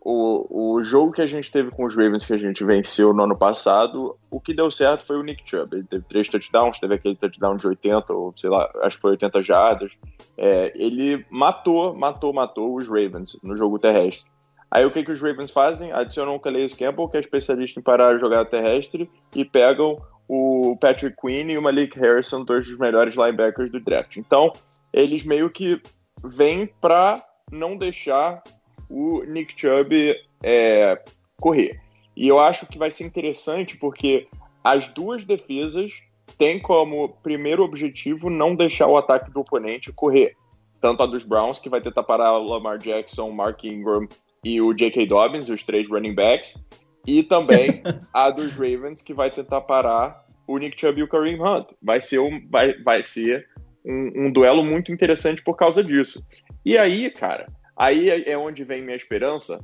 o, o jogo que a gente teve com os Ravens que a gente venceu no ano passado, o que deu certo foi o Nick Chubb. Ele teve três touchdowns, teve aquele touchdown de 80, ou sei lá, acho que foi 80 jardas. É, ele matou, matou, matou os Ravens no jogo terrestre. Aí o que, que os Ravens fazem? Adicionam o Calais Campbell, que é especialista em parar a jogada terrestre, e pegam o Patrick Quinn e o Malik Harrison, dois dos melhores linebackers do draft. Então, eles meio que vêm para não deixar o Nick Chubb é, correr. E eu acho que vai ser interessante porque as duas defesas têm como primeiro objetivo não deixar o ataque do oponente correr. Tanto a dos Browns, que vai tentar parar o Lamar Jackson, Mark Ingram e o J.K. Dobbins, os três running backs, e também a dos Ravens, que vai tentar parar o Nick Chubb e o Kareem Hunt. Vai ser um, vai, vai ser um, um duelo muito interessante por causa disso. E aí, cara, Aí é, é onde vem minha esperança,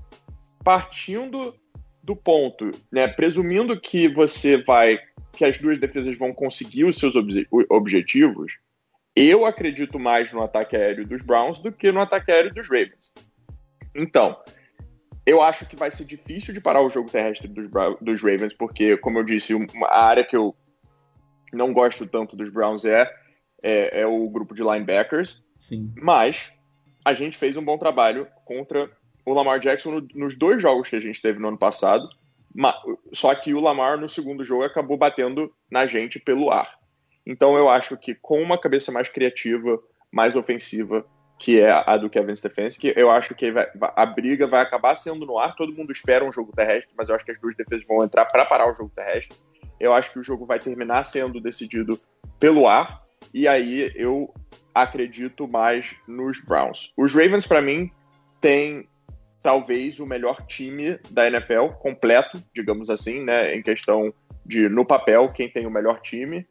partindo do ponto, né, presumindo que você vai, que as duas defesas vão conseguir os seus ob objetivos, eu acredito mais no ataque aéreo dos Browns do que no ataque aéreo dos Ravens. Então, eu acho que vai ser difícil de parar o jogo terrestre dos, dos Ravens, porque, como eu disse, a área que eu não gosto tanto dos Browns é, é, é o grupo de linebackers. Sim. Mas a gente fez um bom trabalho contra o Lamar Jackson no, nos dois jogos que a gente teve no ano passado. Só que o Lamar, no segundo jogo, acabou batendo na gente pelo ar. Então eu acho que com uma cabeça mais criativa, mais ofensiva, que é a do Kevin Stefanski, eu acho que vai, a briga vai acabar sendo no ar. Todo mundo espera um jogo terrestre, mas eu acho que as duas defesas vão entrar para parar o jogo terrestre. Eu acho que o jogo vai terminar sendo decidido pelo ar. E aí eu acredito mais nos Browns. Os Ravens, para mim, têm talvez o melhor time da NFL completo, digamos assim, né, em questão de no papel quem tem o melhor time,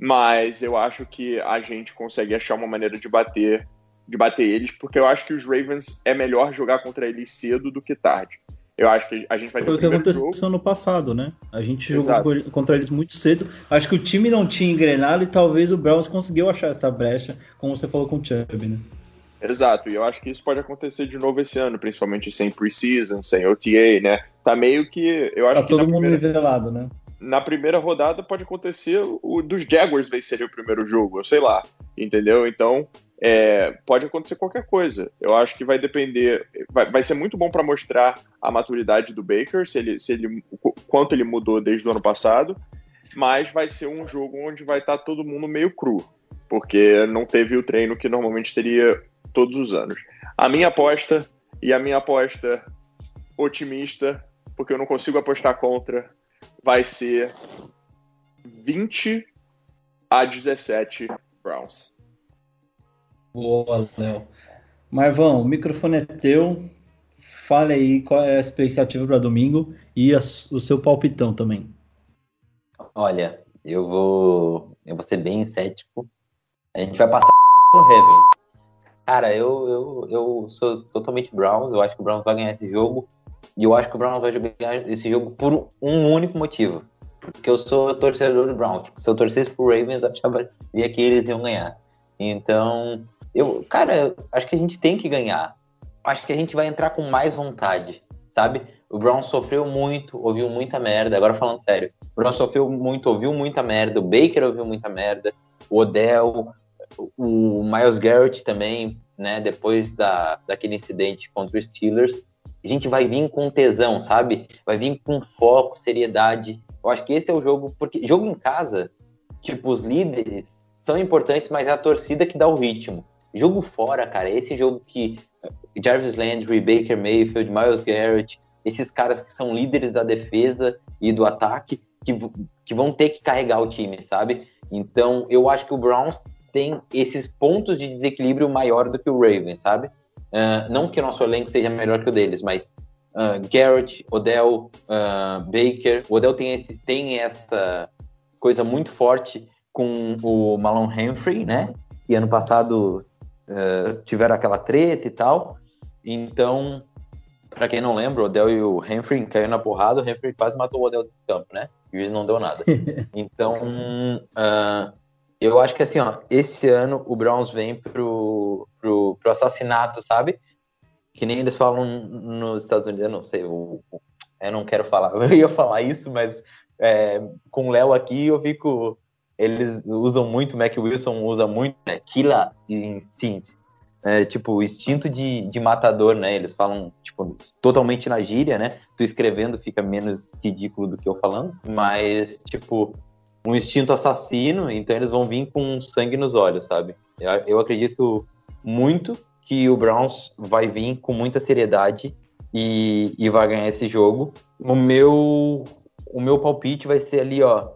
mas eu acho que a gente consegue achar uma maneira de bater de bater eles, porque eu acho que os Ravens é melhor jogar contra eles cedo do que tarde. Eu acho que a gente vai ter Foi o que aconteceu jogo. no passado, né? A gente Exato. jogou contra eles muito cedo. Acho que o time não tinha engrenado e talvez o Browns conseguiu achar essa brecha, como você falou com o Chubb, né? Exato, e eu acho que isso pode acontecer de novo esse ano, principalmente sem preseason, sem OTA, né? Tá meio que. Eu acho tá que todo mundo primeira, nivelado, né? Na primeira rodada pode acontecer o dos Jaguars vencerem o primeiro jogo, eu sei lá, entendeu? Então, é, pode acontecer qualquer coisa. Eu acho que vai depender. Vai, vai ser muito bom para mostrar a maturidade do Baker, se ele, se ele, quanto ele mudou desde o ano passado, mas vai ser um jogo onde vai estar tá todo mundo meio cru, porque não teve o treino que normalmente teria todos os anos. A minha aposta, e a minha aposta otimista, porque eu não consigo apostar contra, vai ser 20 a 17 Browns. Boa, Léo. Marvão, o microfone é teu. Fale aí qual é a expectativa para domingo e a, o seu palpitão também. Olha, eu vou, eu vou ser bem cético. A gente vai passar no Ravens. Cara, eu, eu, eu sou totalmente Browns. Eu acho que o Browns vai ganhar esse jogo. E eu acho que o Browns vai ganhar esse jogo por um único motivo. Porque eu sou torcedor do Browns. Se eu torcesse pro Ravens, eu achava que eles iam ganhar. Então, eu, cara, acho que a gente tem que ganhar. Acho que a gente vai entrar com mais vontade, sabe? O Brown sofreu muito, ouviu muita merda. Agora falando sério, o Brown sofreu muito, ouviu muita merda. O Baker ouviu muita merda. O Odell, o Miles Garrett também, né? Depois da, daquele incidente contra os Steelers. A gente vai vir com tesão, sabe? Vai vir com foco, seriedade. Eu acho que esse é o jogo, porque jogo em casa, tipo, os líderes são importantes, mas é a torcida que dá o ritmo. Jogo fora, cara, esse jogo que Jarvis Landry, Baker Mayfield, Miles Garrett, esses caras que são líderes da defesa e do ataque, que, que vão ter que carregar o time, sabe? Então, eu acho que o Browns tem esses pontos de desequilíbrio maior do que o Ravens, sabe? Uh, não que o nosso elenco seja melhor que o deles, mas uh, Garrett, Odell, uh, Baker, o Odell tem, esse, tem essa coisa muito forte com o Malon Humphrey, né? E ano passado uh, tiveram aquela treta e tal. Então, para quem não lembra, o Odell e o Humphrey caíram na porrada, o Humphrey quase matou o Odell do campo, né? E o não deu nada. Então, uh, eu acho que assim, ó, esse ano o Browns vem pro, pro, pro assassinato, sabe? Que nem eles falam nos Estados Unidos, eu não sei, eu, eu não quero falar, eu ia falar isso, mas é, com o Léo aqui eu fico eles usam muito, Mac Wilson usa muito, né? Killa instinct. É, tipo, instinto de, de matador, né? Eles falam, tipo, totalmente na gíria, né? Tu escrevendo fica menos ridículo do que eu falando, mas, tipo, um instinto assassino, então eles vão vir com sangue nos olhos, sabe? Eu, eu acredito muito que o Browns vai vir com muita seriedade e, e vai ganhar esse jogo. O meu, o meu palpite vai ser ali, ó.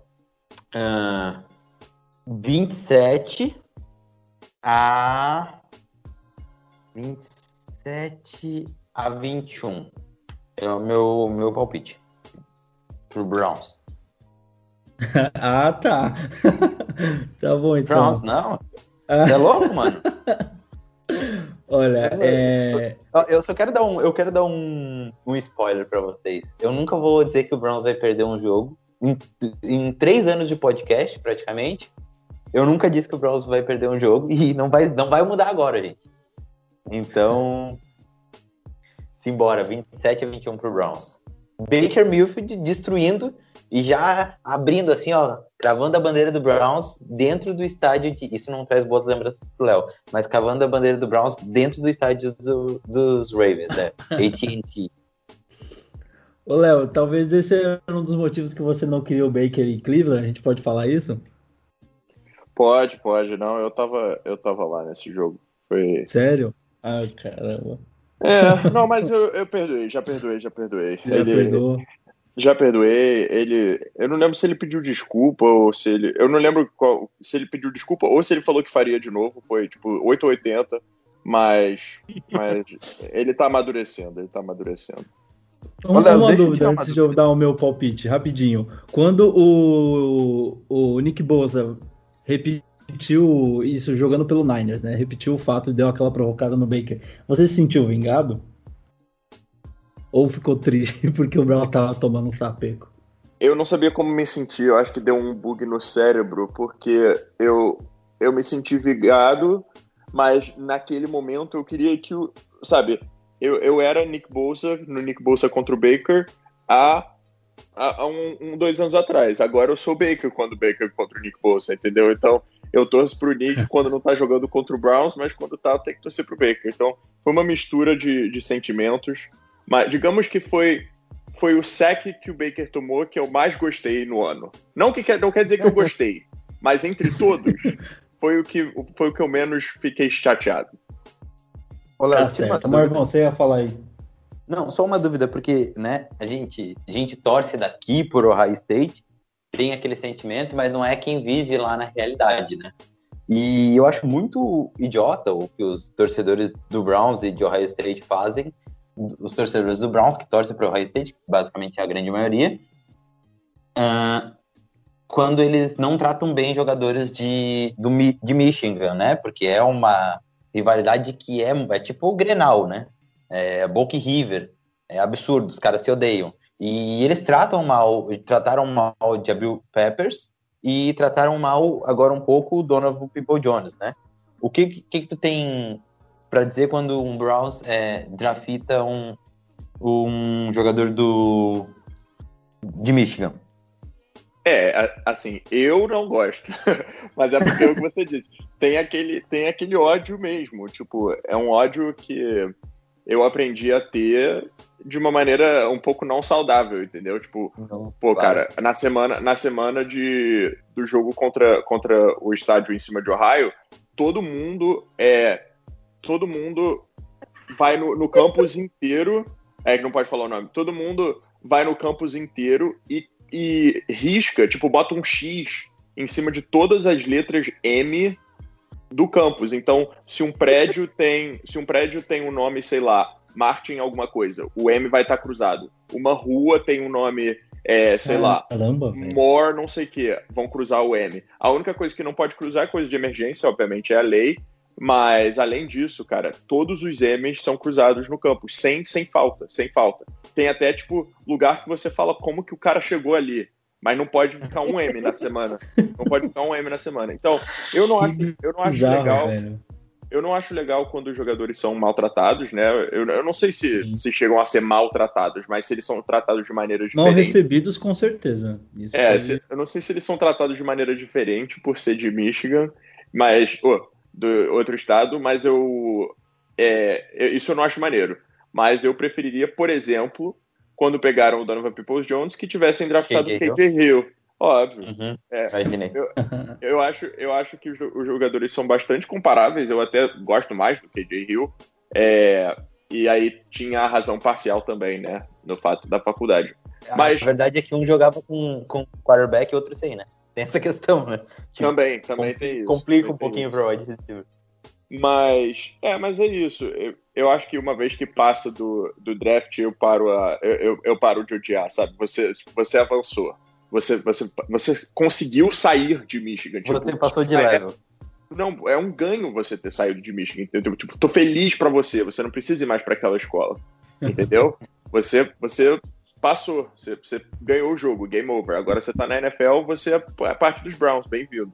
27 a 27 a 21. É o meu, meu palpite. Pro Browns. ah, tá. tá bom, então. Browns, não? é louco, mano? Olha, é... Eu só quero dar um, eu quero dar um, um spoiler para vocês. Eu nunca vou dizer que o Browns vai perder um jogo. Em, em três anos de podcast, praticamente, eu nunca disse que o Browns vai perder um jogo e não vai, não vai mudar agora, gente. Então, simbora, 27 a 21 pro Browns. Baker Mayfield destruindo e já abrindo assim, ó, cravando a bandeira do Browns dentro do estádio de. Isso não traz boas lembranças pro Léo, mas cravando a bandeira do Browns dentro do estádio do, dos Ravens, né? AT&T. Ô, Léo, talvez esse é um dos motivos que você não queria o Baker em Cleveland, a gente pode falar isso? Pode, pode. Não, eu tava, eu tava lá nesse jogo. Foi... Sério? Ah, caramba. É, não, mas eu, eu perdoei, já perdoei, já perdoei. Já ele, perdoou? Já perdoei. Ele, eu não lembro se ele pediu desculpa ou se ele, eu não lembro qual, se ele pediu desculpa ou se ele falou que faria de novo. Foi tipo 8 ou 80, mas, mas ele tá amadurecendo, ele tá amadurecendo. Uma, Léo, uma deixa eu dúvida uma antes de eu dar o meu palpite, rapidinho. Quando o, o Nick Bosa repetiu isso jogando pelo Niners, né? Repetiu o fato e deu aquela provocada no Baker. Você se sentiu vingado? Ou ficou triste porque o Browns estava tomando um sapeco? Eu não sabia como me sentir, eu acho que deu um bug no cérebro, porque eu, eu me senti vigado, mas naquele momento eu queria que o. Sabe, eu, eu era Nick Bolsa, no Nick Bolsa contra o Baker, há, há um, um, dois anos atrás. Agora eu sou o Baker quando o Baker contra o Nick Bolsa, entendeu? Então eu torço pro Nick quando não tá jogando contra o Browns, mas quando tá, tem que torcer pro Baker. Então foi uma mistura de, de sentimentos. Mas digamos que foi foi o sec que o Baker tomou que eu mais gostei no ano. Não que não quer dizer que eu gostei, mas entre todos foi o que foi o que eu menos fiquei chateado. Olá, tá certo. Marvão, você ia falar aí. Não, só uma dúvida, porque né, a, gente, a gente torce daqui por Ohio State, tem aquele sentimento, mas não é quem vive lá na realidade, né? E eu acho muito idiota o que os torcedores do Browns e de Ohio State fazem, os torcedores do Browns que torcem para o Ohio State, basicamente é a grande maioria, uh, quando eles não tratam bem jogadores de, do, de Michigan, né? Porque é uma rivalidade que é, é tipo o Grenal, né? É Boca e River. É absurdo, os caras se odeiam. E eles tratam mal, trataram mal de Abil Peppers e trataram mal agora um pouco o Donovan People Jones, né? O que, que, que tu tem para dizer quando um Browns é, drafta um, um jogador do de Michigan? É, assim, eu não gosto, mas é porque é o que você disse. Tem aquele, tem aquele ódio mesmo, tipo, é um ódio que eu aprendi a ter de uma maneira um pouco não saudável, entendeu? Tipo, não, pô, claro. cara, na semana, na semana de, do jogo contra, contra o estádio em cima de Ohio, todo mundo é. Todo mundo vai no, no campus inteiro. É que não pode falar o nome. Todo mundo vai no campus inteiro e e risca, tipo, bota um X em cima de todas as letras M do campus. Então, se um prédio tem, se um prédio tem um nome, sei lá, Martin alguma coisa, o M vai estar tá cruzado. Uma rua tem um nome, é, sei lá, More não sei o que, vão cruzar o M. A única coisa que não pode cruzar é coisa de emergência, obviamente, é a lei. Mas, além disso, cara, todos os M's são cruzados no campo, sem, sem falta, sem falta. Tem até, tipo, lugar que você fala como que o cara chegou ali. Mas não pode ficar um M na semana. Não pode ficar um M na semana. Então, eu não acho, eu não acho bizarro, legal. Velho. Eu não acho legal quando os jogadores são maltratados, né? Eu, eu não sei se, se chegam a ser maltratados, mas se eles são tratados de maneira diferente. Mal recebidos, com certeza. Isso é, pode... se, eu não sei se eles são tratados de maneira diferente por ser de Michigan, mas. Oh, do outro estado, mas eu. É, isso eu não acho maneiro. Mas eu preferiria, por exemplo, quando pegaram o Donovan Peoples Jones, que tivessem draftado o KJ Hill. Óbvio. Uhum, é, eu, eu, acho, eu acho que os, jogadores são bastante comparáveis. Eu até gosto mais do KJ Hill. É, e aí tinha a razão parcial também, né? No fato da faculdade. Ah, Mas, a verdade é que um jogava com, com quarterback e outro sem, né? Tem essa questão, né? Que também, também tem isso. Complica um pouquinho pro wide receiver. Mas, é, mas é isso. Eu, eu, acho que uma vez que passa do, do draft, eu paro, a, eu, eu paro de odiar, sabe? Você, você avançou. Você, você, você conseguiu sair de Michigan. Tipo, você passou de é, level. Não, é um ganho você ter saído de Michigan, entendeu? Tipo, tô feliz para você, você não precisa ir mais para aquela escola, entendeu? você, você passou, você, você, ganhou o jogo, game over. Agora você tá na NFL, você é, é parte dos Browns, bem-vindo.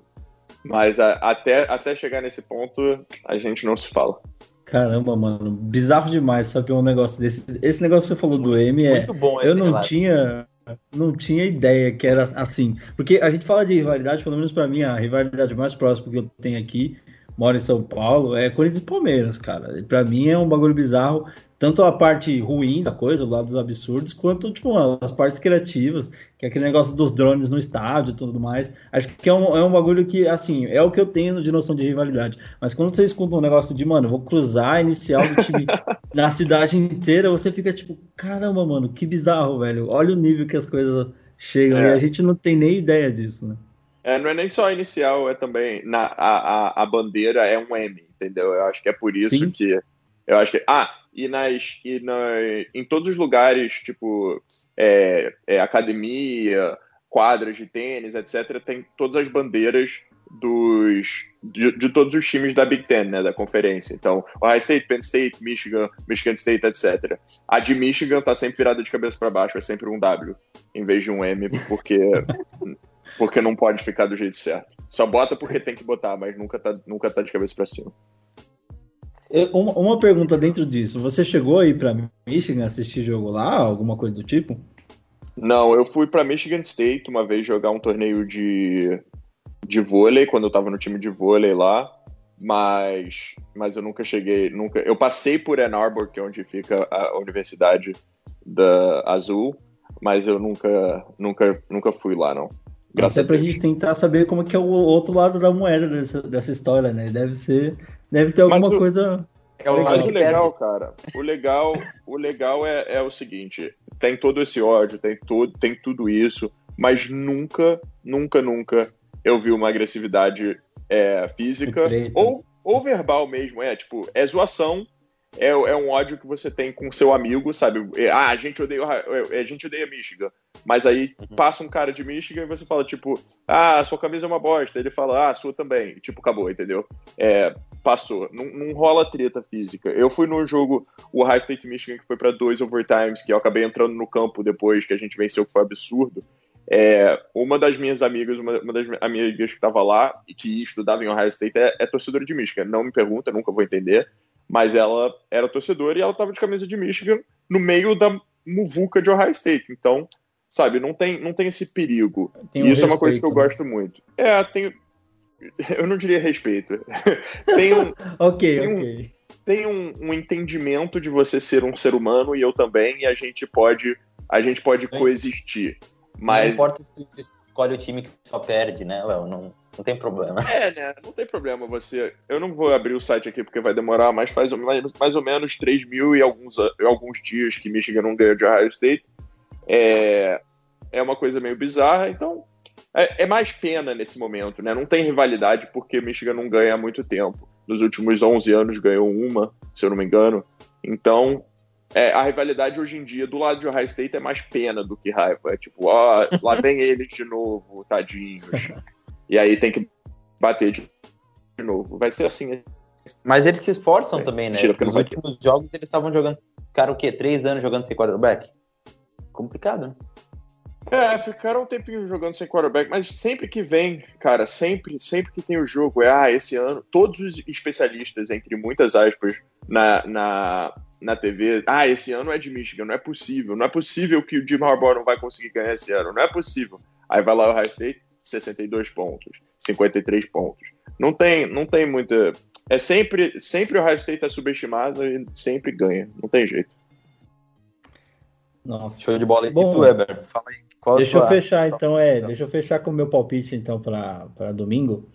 Mas a, até, até chegar nesse ponto, a gente não se fala. Caramba, mano, bizarro demais saber um negócio desse. Esse negócio que você falou do M é. Muito bom Eu não relato. tinha, não tinha ideia que era assim. Porque a gente fala de rivalidade, pelo menos pra mim, a rivalidade mais próxima que eu tenho aqui, moro em São Paulo, é Corinthians e Palmeiras, cara. Pra mim é um bagulho bizarro, tanto a parte ruim da coisa, o lado dos absurdos, quanto tipo, as partes criativas, que é aquele negócio dos drones no estádio e tudo mais. Acho que é um, é um bagulho que, assim, é o que eu tenho de noção de rivalidade. Mas quando você escuta um negócio de, mano, vou cruzar a inicial do time na cidade inteira, você fica tipo, caramba, mano, que bizarro, velho. Olha o nível que as coisas chegam É. e a gente não tem nem ideia disso, né? É, não é nem só a inicial, é também. Na, a, a, a bandeira é um M, entendeu? Eu acho que é por isso Sim. que. Eu acho que. Ah, e nas. E na, em todos os lugares, tipo, é, é, academia, quadras de tênis, etc., tem todas as bandeiras dos. De, de todos os times da Big Ten, né? Da conferência. Então, Ohio State, Penn State, Michigan, Michigan State, etc. A de Michigan tá sempre virada de cabeça para baixo, é sempre um W, em vez de um M, porque. porque não pode ficar do jeito certo. Só bota porque tem que botar, mas nunca tá, nunca tá de cabeça pra cima. Eu- Uma, pergunta dentro disso. Você chegou aí pra Michigan assistir jogo lá, alguma coisa do tipo? Não, eu fui pra Michigan State uma vez jogar um torneio de, de vôlei, quando eu tava no time de vôlei lá, mas, mas eu nunca cheguei, nunca. Eu passei por Ann Arbor, que é onde fica a universidade da Azul, mas eu nunca, nunca, nunca fui lá, não. Graças Até pra a gente tentar saber como que é o outro lado da moeda dessa, dessa história, né? Deve ser. Deve ter alguma o- coisa. É o Legal. Mas o legal, cara, o legal, o legal é, é o seguinte: tem todo esse ódio, tem, todo, tem tudo isso, mas nunca, nunca, nunca eu vi uma agressividade é, física ou, ou verbal mesmo. É tipo, é zoação, é, é um ódio que você tem com seu amigo, sabe? É, ah, a gente odeia, o Ra- é, a gente odeia Michigan. Mas aí Uhum. passa um cara de Michigan e você fala, tipo, ah, sua camisa é uma bosta. Ele fala, ah, a sua também. Tipo, acabou, entendeu? É, passou. Não, não rola treta física. Eu fui no jogo, o Ohio State Michigan, que foi pra dois overtimes, que eu acabei entrando no campo depois que a gente venceu, que foi absurdo. É, uma das minhas amigas, uma, uma das amigas que estava lá e que estudava em Ohio State é, é torcedora de Michigan. Não me pergunta, nunca vou entender. Mas ela era torcedora e ela tava de camisa de Michigan no meio da muvuca de Ohio State. Então, sabe, não tem, não tem esse perigo. Tem um E isso é uma coisa que eu respeito, né? gosto muito. É, tem. Eu não diria respeito. tem um, Ok, Tem um- ok. tem um, um entendimento de você ser um ser humano e eu também, e a gente pode, a gente pode Sim. coexistir. Não Mas importa se tu escolhe o time que só perde, né, Léo? Não, não tem problema. é, né? Não tem problema você. Eu não vou abrir o site aqui porque vai demorar, mas faz mais, mais ou menos 3 mil e alguns, alguns dias que Michigan não ganhou de Ohio State. É, é uma coisa meio bizarra, então é, é mais pena nesse momento, né? Não tem rivalidade porque Michigan não ganha há muito tempo. Nos últimos 11 anos ganhou uma, se eu não me engano. Então, é, a rivalidade hoje em dia do lado de Ohio State é mais pena do que raiva. É tipo, ó, lá vem eles de novo, tadinhos. E aí tem que bater de, novo. Vai ser assim. Mas eles se esforçam É, também, né? mentira, Nos últimos jogos eles estavam jogando. Ficaram o quê? Três anos jogando sem quarterback? Complicado, né? É, ficaram um tempinho jogando sem quarterback, mas sempre que vem, cara, sempre, sempre que tem o jogo, é, ah, esse ano, todos os especialistas, entre muitas aspas, na, na, na TV, ah, esse ano é de Michigan, não é possível, não é possível que o Jim Harbaugh não vai conseguir ganhar esse ano, não é possível. Aí vai lá o Ohio State, 62 pontos, 53 pontos. Não tem, não tem muita... É sempre, sempre o Ohio State é subestimado e sempre ganha, não tem jeito. Nossa. Show de bola. E Bom, tu, Weber? Fala aí. Qual Deixa eu fechar então, é, deixa eu fechar com o meu palpite então para domingo.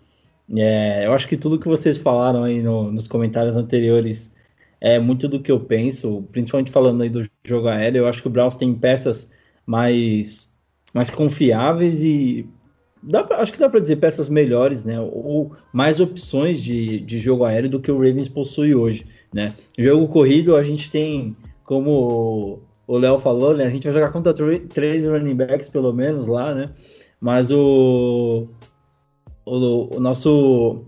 É, eu acho que tudo que vocês falaram aí no- nos comentários anteriores é muito do que eu penso, principalmente falando aí do jogo aéreo. Eu acho que o Browns tem peças mais, mais confiáveis e dá pra- acho que dá para dizer peças melhores, né? Ou mais opções de, de jogo aéreo do que o Ravens possui hoje, né? Jogo corrido a gente tem como o Léo falou, né? A gente vai jogar contra tr- três running backs, pelo menos, lá, né? Mas o, o, o nosso.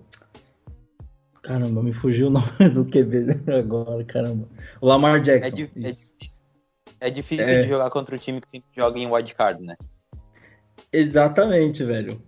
Caramba, me fugiu o nome do QB agora, caramba. O Lamar É, Jackson. é isso. difícil, é difícil É. de jogar contra o time que sempre joga em wildcard, né? Exatamente, velho.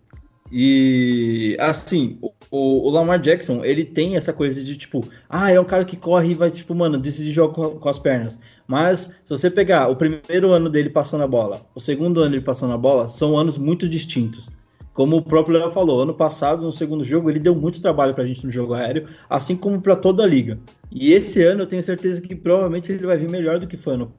E assim, o, o, Lamar Jackson, ele tem essa coisa de tipo, ah, é um cara que corre e vai, tipo, mano, decidir jogo com, com, as pernas. Mas se você pegar o primeiro ano dele passando a bola, o segundo ano dele passando a bola, são anos muito distintos. Como o próprio Léo falou, ano passado, no segundo jogo, ele deu muito trabalho pra gente no jogo aéreo, assim como para toda a liga. E esse ano eu tenho certeza que provavelmente ele vai vir melhor do que foi ano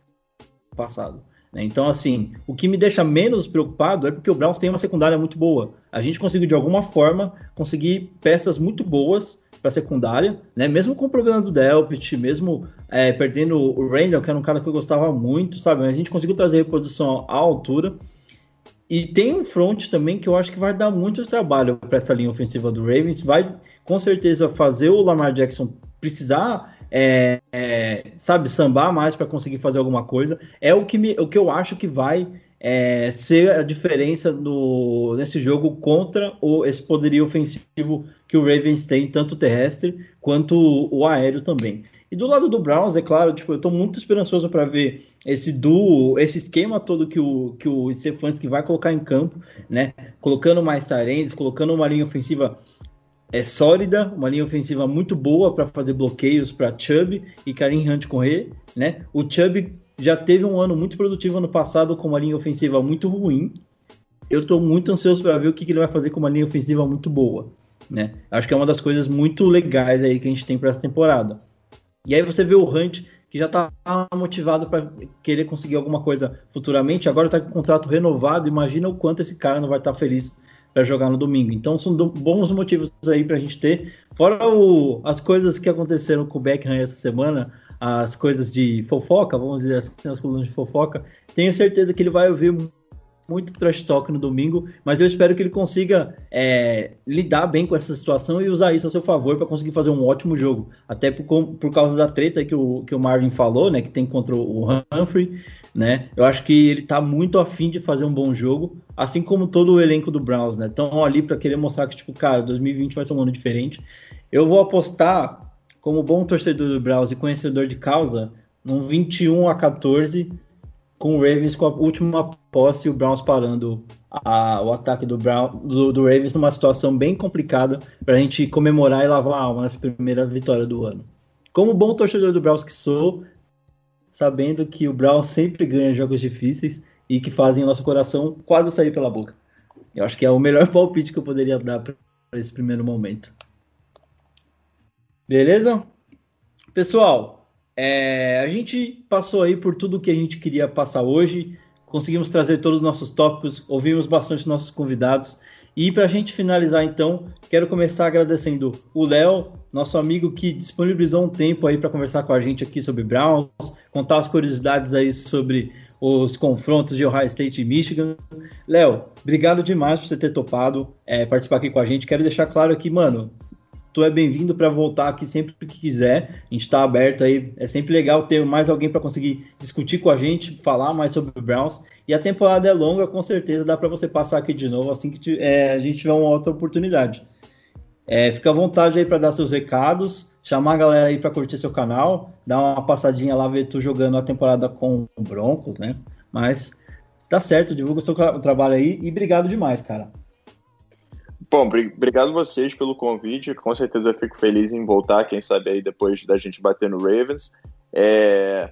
passado. Né? Então, assim, o que me deixa menos preocupado é porque o Browns tem uma secundária muito boa. A gente conseguiu, de alguma forma, conseguir peças muito boas para secundária, né? Mesmo com o problema do Delpit, mesmo é, perdendo o Randall, que era um cara que eu gostava muito, sabe? A gente conseguiu trazer reposição à altura. E tem um front também que eu acho que vai dar muito trabalho para essa linha ofensiva do Ravens. Vai com certeza fazer o Lamar Jackson precisar é, é, sabe, sambar mais para conseguir fazer alguma coisa. É o que, me, o que eu acho que vai é, ser a diferença no, nesse jogo contra o, esse poderio ofensivo que o Ravens tem, tanto terrestre quanto o, o aéreo também. E do lado do Browns, é claro, tipo, eu estou muito esperançoso para ver esse duo, esse esquema todo que o, que o Stefanski vai colocar em campo, né? Colocando mais Tyrands, colocando uma linha ofensiva é sólida, uma linha ofensiva muito boa para fazer bloqueios para Chubb e Karim Hunt correr, né? O Chubb já teve um ano muito produtivo ano passado com uma linha ofensiva muito ruim. Eu estou muito ansioso para ver o que, que, ele vai fazer com uma linha ofensiva muito boa, né? Acho que é uma das coisas muito legais aí que a gente tem para essa temporada. E aí você vê o Hunt que já está motivado para querer conseguir alguma coisa futuramente, agora está com o contrato renovado. Imagina o quanto esse cara não vai estar tá feliz para jogar no domingo. Então são bons motivos aí para a gente ter. Fora o, as coisas que aconteceram com o Beckham essa semana, as coisas de fofoca, vamos dizer assim, as colunas de fofoca, tenho certeza que ele vai ouvir muito trash talk no domingo, mas eu espero que ele consiga é, lidar bem com essa situação e usar isso a seu favor para conseguir fazer um ótimo jogo. Até por, por causa da treta que o, que o Marvin falou, né, que tem contra o Humphrey, né? Eu acho que ele está muito afim de fazer um bom jogo, assim como todo o elenco do Browns, né? Estão ali para querer mostrar que, tipo, cara, 2020 vai ser um ano diferente. Eu vou apostar, como bom torcedor do Browns e conhecedor de causa, num 21 a 14 com o Ravens com a última posse e o Browns parando a, o ataque do, Brown, do, do, Ravens numa situação bem complicada para a gente comemorar e lavar a alma nessa primeira vitória do ano. Como bom torcedor do Browns que sou, sabendo que o Browns sempre ganha jogos difíceis e que fazem o nosso coração quase sair pela boca. Eu acho que é o melhor palpite que eu poderia dar para esse primeiro momento. Beleza? Pessoal, é, a gente passou aí por tudo que a gente queria passar hoje, conseguimos trazer todos os nossos tópicos, ouvimos bastante nossos convidados. E para a gente finalizar, então, quero começar agradecendo o Léo, nosso amigo que disponibilizou um tempo aí para conversar com a gente aqui sobre Browns, contar as curiosidades aí sobre os confrontos de Ohio State e Michigan. Léo, obrigado demais por você ter topado é, participar aqui com a gente. Quero deixar claro aqui, mano, tu é bem-vindo para voltar aqui sempre que quiser. A gente está aberto aí. É sempre legal ter mais alguém para conseguir discutir com a gente, falar mais sobre o Browns. E a temporada é longa, com certeza dá para você passar aqui de novo assim que é, a gente tiver uma outra oportunidade. É, fica à vontade aí para dar seus recados, chamar a galera aí para curtir seu canal, dar uma passadinha lá, ver tu jogando a temporada com o Broncos, né? Mas tá certo, divulga o seu trabalho aí e obrigado demais, cara. Bom, obrigado vocês pelo convite. Com certeza fico feliz em voltar, quem sabe aí depois da gente bater no Ravens. É...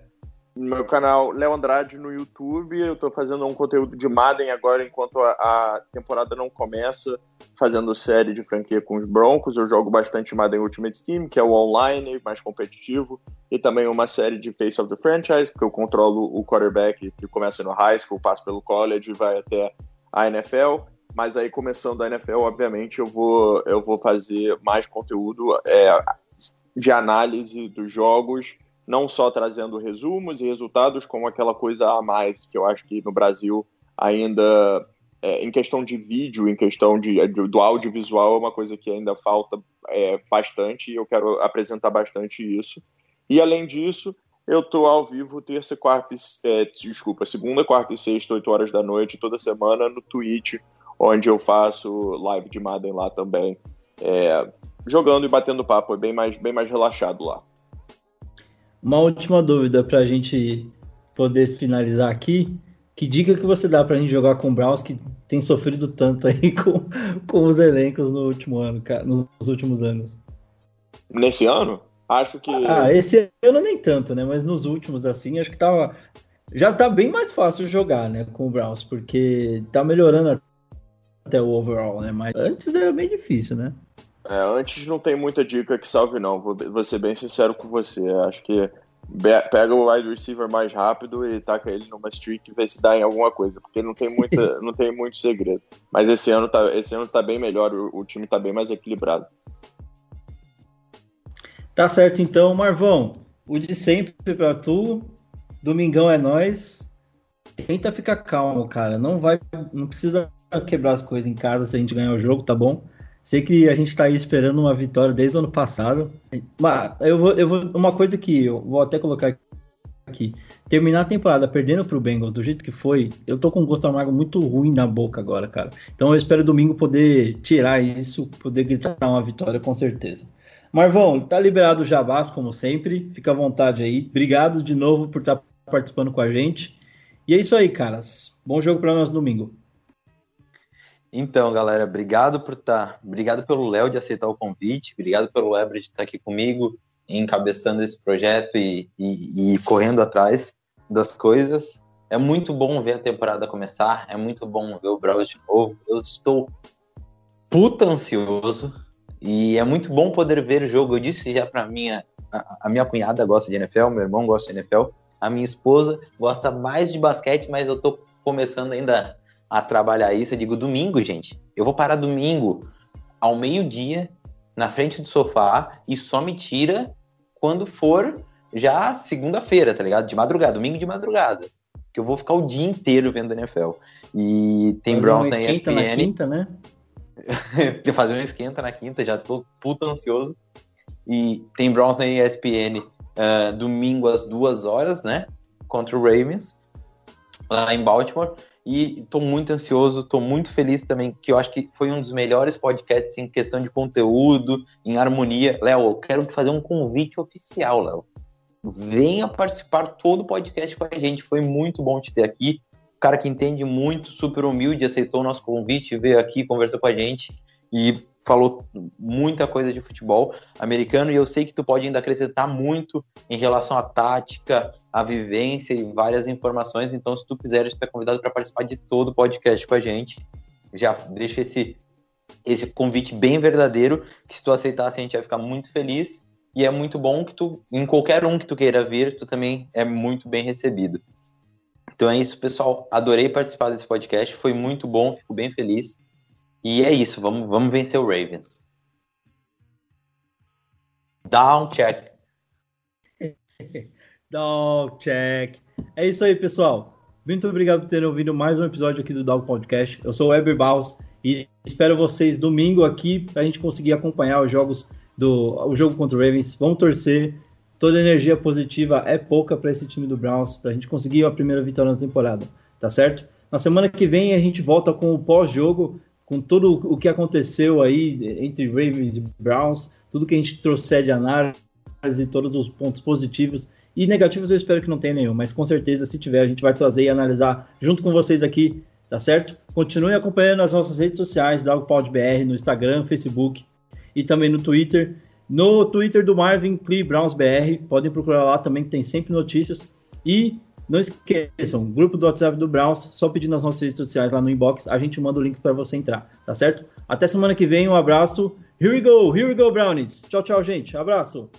No meu canal Léo Andrade no YouTube, eu estou fazendo um conteúdo de Madden agora enquanto a, a, temporada não começa, fazendo série de franquia com os Broncos. Eu jogo bastante Madden Ultimate Team, que é o online, mais competitivo, e também uma série de Face of the Franchise, que eu controlo o quarterback que começa no high school, passa pelo college e vai até a NFL. Mas aí, começando a NFL, obviamente, eu vou, eu vou fazer mais conteúdo é, de análise dos jogos, não só trazendo resumos e resultados, como aquela coisa a mais que eu acho que no Brasil ainda, é, em questão de vídeo, em questão de, do audiovisual, é uma coisa que ainda falta é, bastante e eu quero apresentar bastante isso. E além disso, eu tô ao vivo terça, quarta, é, desculpa, segunda, quarta e sexta, 8 horas da noite, toda semana no Twitch onde eu faço live de Madden lá também, é, jogando e batendo papo, é bem mais, bem mais relaxado lá. Uma última dúvida para a gente poder finalizar aqui. Que dica que você dá pra gente jogar com o Browns que tem sofrido tanto aí com, com os elencos no último ano, cara, nos últimos anos? Nesse ano? Acho que. Ah, esse ano nem tanto, né? Mas nos últimos, assim, acho que tava. Já tá bem mais fácil jogar, né? Com o Browns, porque tá melhorando até o overall, né? Mas antes era bem difícil, né? É, antes não tem muita dica que salve, não. Vou, vou ser bem sincero com você. Acho que pega o wide receiver mais rápido e taca ele numa streak e vê se dá em alguma coisa, porque não tem muita, não tem muito segredo. Mas esse ano tá, esse ano tá bem melhor, o, o time tá bem mais equilibrado. Tá certo então, Marvão. O de sempre pra tu. Domingão é nós. Tenta ficar calmo, cara. Não vai, não precisa quebrar as coisas em casa se a gente ganhar o jogo, tá bom? Sei que a gente tá aí esperando uma vitória desde o ano passado. Mas eu vou, eu vou uma coisa que eu vou até colocar aqui. Terminar a temporada perdendo pro Bengals do jeito que foi, eu tô com um gosto amargo muito ruim na boca agora, cara. Então eu espero domingo poder tirar isso, poder gritar uma vitória com certeza. Marvão, tá liberado o Jabás, como sempre. Fica à vontade aí. Obrigado de novo por estar tá participando com a gente. E é isso aí, caras. Bom jogo para nós domingo. Então, galera, obrigado por estar. Tá... Obrigado pelo Léo de aceitar o convite. Obrigado pelo Lebre de estar tá aqui comigo, encabeçando esse projeto e, e, e correndo atrás das coisas. É muito bom ver a temporada começar. É muito bom ver o Browns de novo. Eu estou puta ansioso e é muito bom poder ver o jogo. Eu disse já para minha a, a, minha cunhada gosta de NFL, meu irmão gosta de NFL, a minha esposa gosta mais de basquete, mas eu tô começando ainda a trabalhar isso. Eu digo domingo, gente. Eu vou parar domingo ao meio-dia na frente do sofá e só me tira quando for já segunda-feira, tá ligado? De madrugada, domingo de madrugada. Que eu vou ficar o dia inteiro vendo NFL. E tem Browns na ESPN. Na quinta, né? fazer um esquenta na quinta, já tô puto ansioso. E tem Browns na ESPN uh, domingo às duas horas, né? Contra o Ravens, lá em Baltimore. E tô muito ansioso, tô muito feliz também, que eu acho que foi um dos melhores podcasts em questão de conteúdo, em harmonia. Léo, eu quero fazer um convite oficial, Léo. Venha participar todo o podcast com a gente. Foi muito bom te ter aqui cara que entende muito, super humilde, aceitou o nosso convite, veio aqui, conversou com a gente e falou muita coisa de futebol americano e eu sei que tu pode ainda acrescentar muito em relação à tática, à vivência e várias informações. Então, se tu quiser, tu é convidado para participar de todo o podcast com a gente. Já deixa esse esse convite bem verdadeiro, que se tu aceitasse a gente vai ficar muito feliz e é muito bom que tu, em qualquer um que tu queira vir, tu também é muito bem recebido. Então é isso, pessoal. Adorei participar desse podcast. Foi muito bom, fico bem feliz. E é isso, vamos, vamos vencer o Ravens. Down check. Down check. É isso aí, pessoal. Muito obrigado por terem ouvido mais um episódio aqui do Dog Podcast. Eu sou o Weber Baus e espero vocês domingo aqui para a gente conseguir acompanhar os jogos do o jogo contra o Ravens. Vamos torcer toda energia positiva é pouca para esse time do Browns, para a gente conseguir a primeira vitória na temporada, tá certo? Na semana que vem a gente volta com o pós-jogo, com tudo o que aconteceu aí entre Ravens e Browns, tudo que a gente trouxe de análise, todos os pontos positivos e negativos eu espero que não tenha nenhum, mas com certeza se tiver a gente vai trazer e analisar junto com vocês aqui, tá certo? Continue acompanhando as nossas redes sociais, BR no Instagram, Facebook e também no Twitter. No Twitter do Marvin Clee Browns BR, podem procurar lá também, que tem sempre notícias. E não esqueçam, grupo do WhatsApp do Browns, só pedir nas nossas redes sociais lá no inbox, a gente manda o link para você entrar, tá certo? Até semana que vem, um abraço. Here we go, here we go, Brownies. Tchau, tchau, gente. Abraço.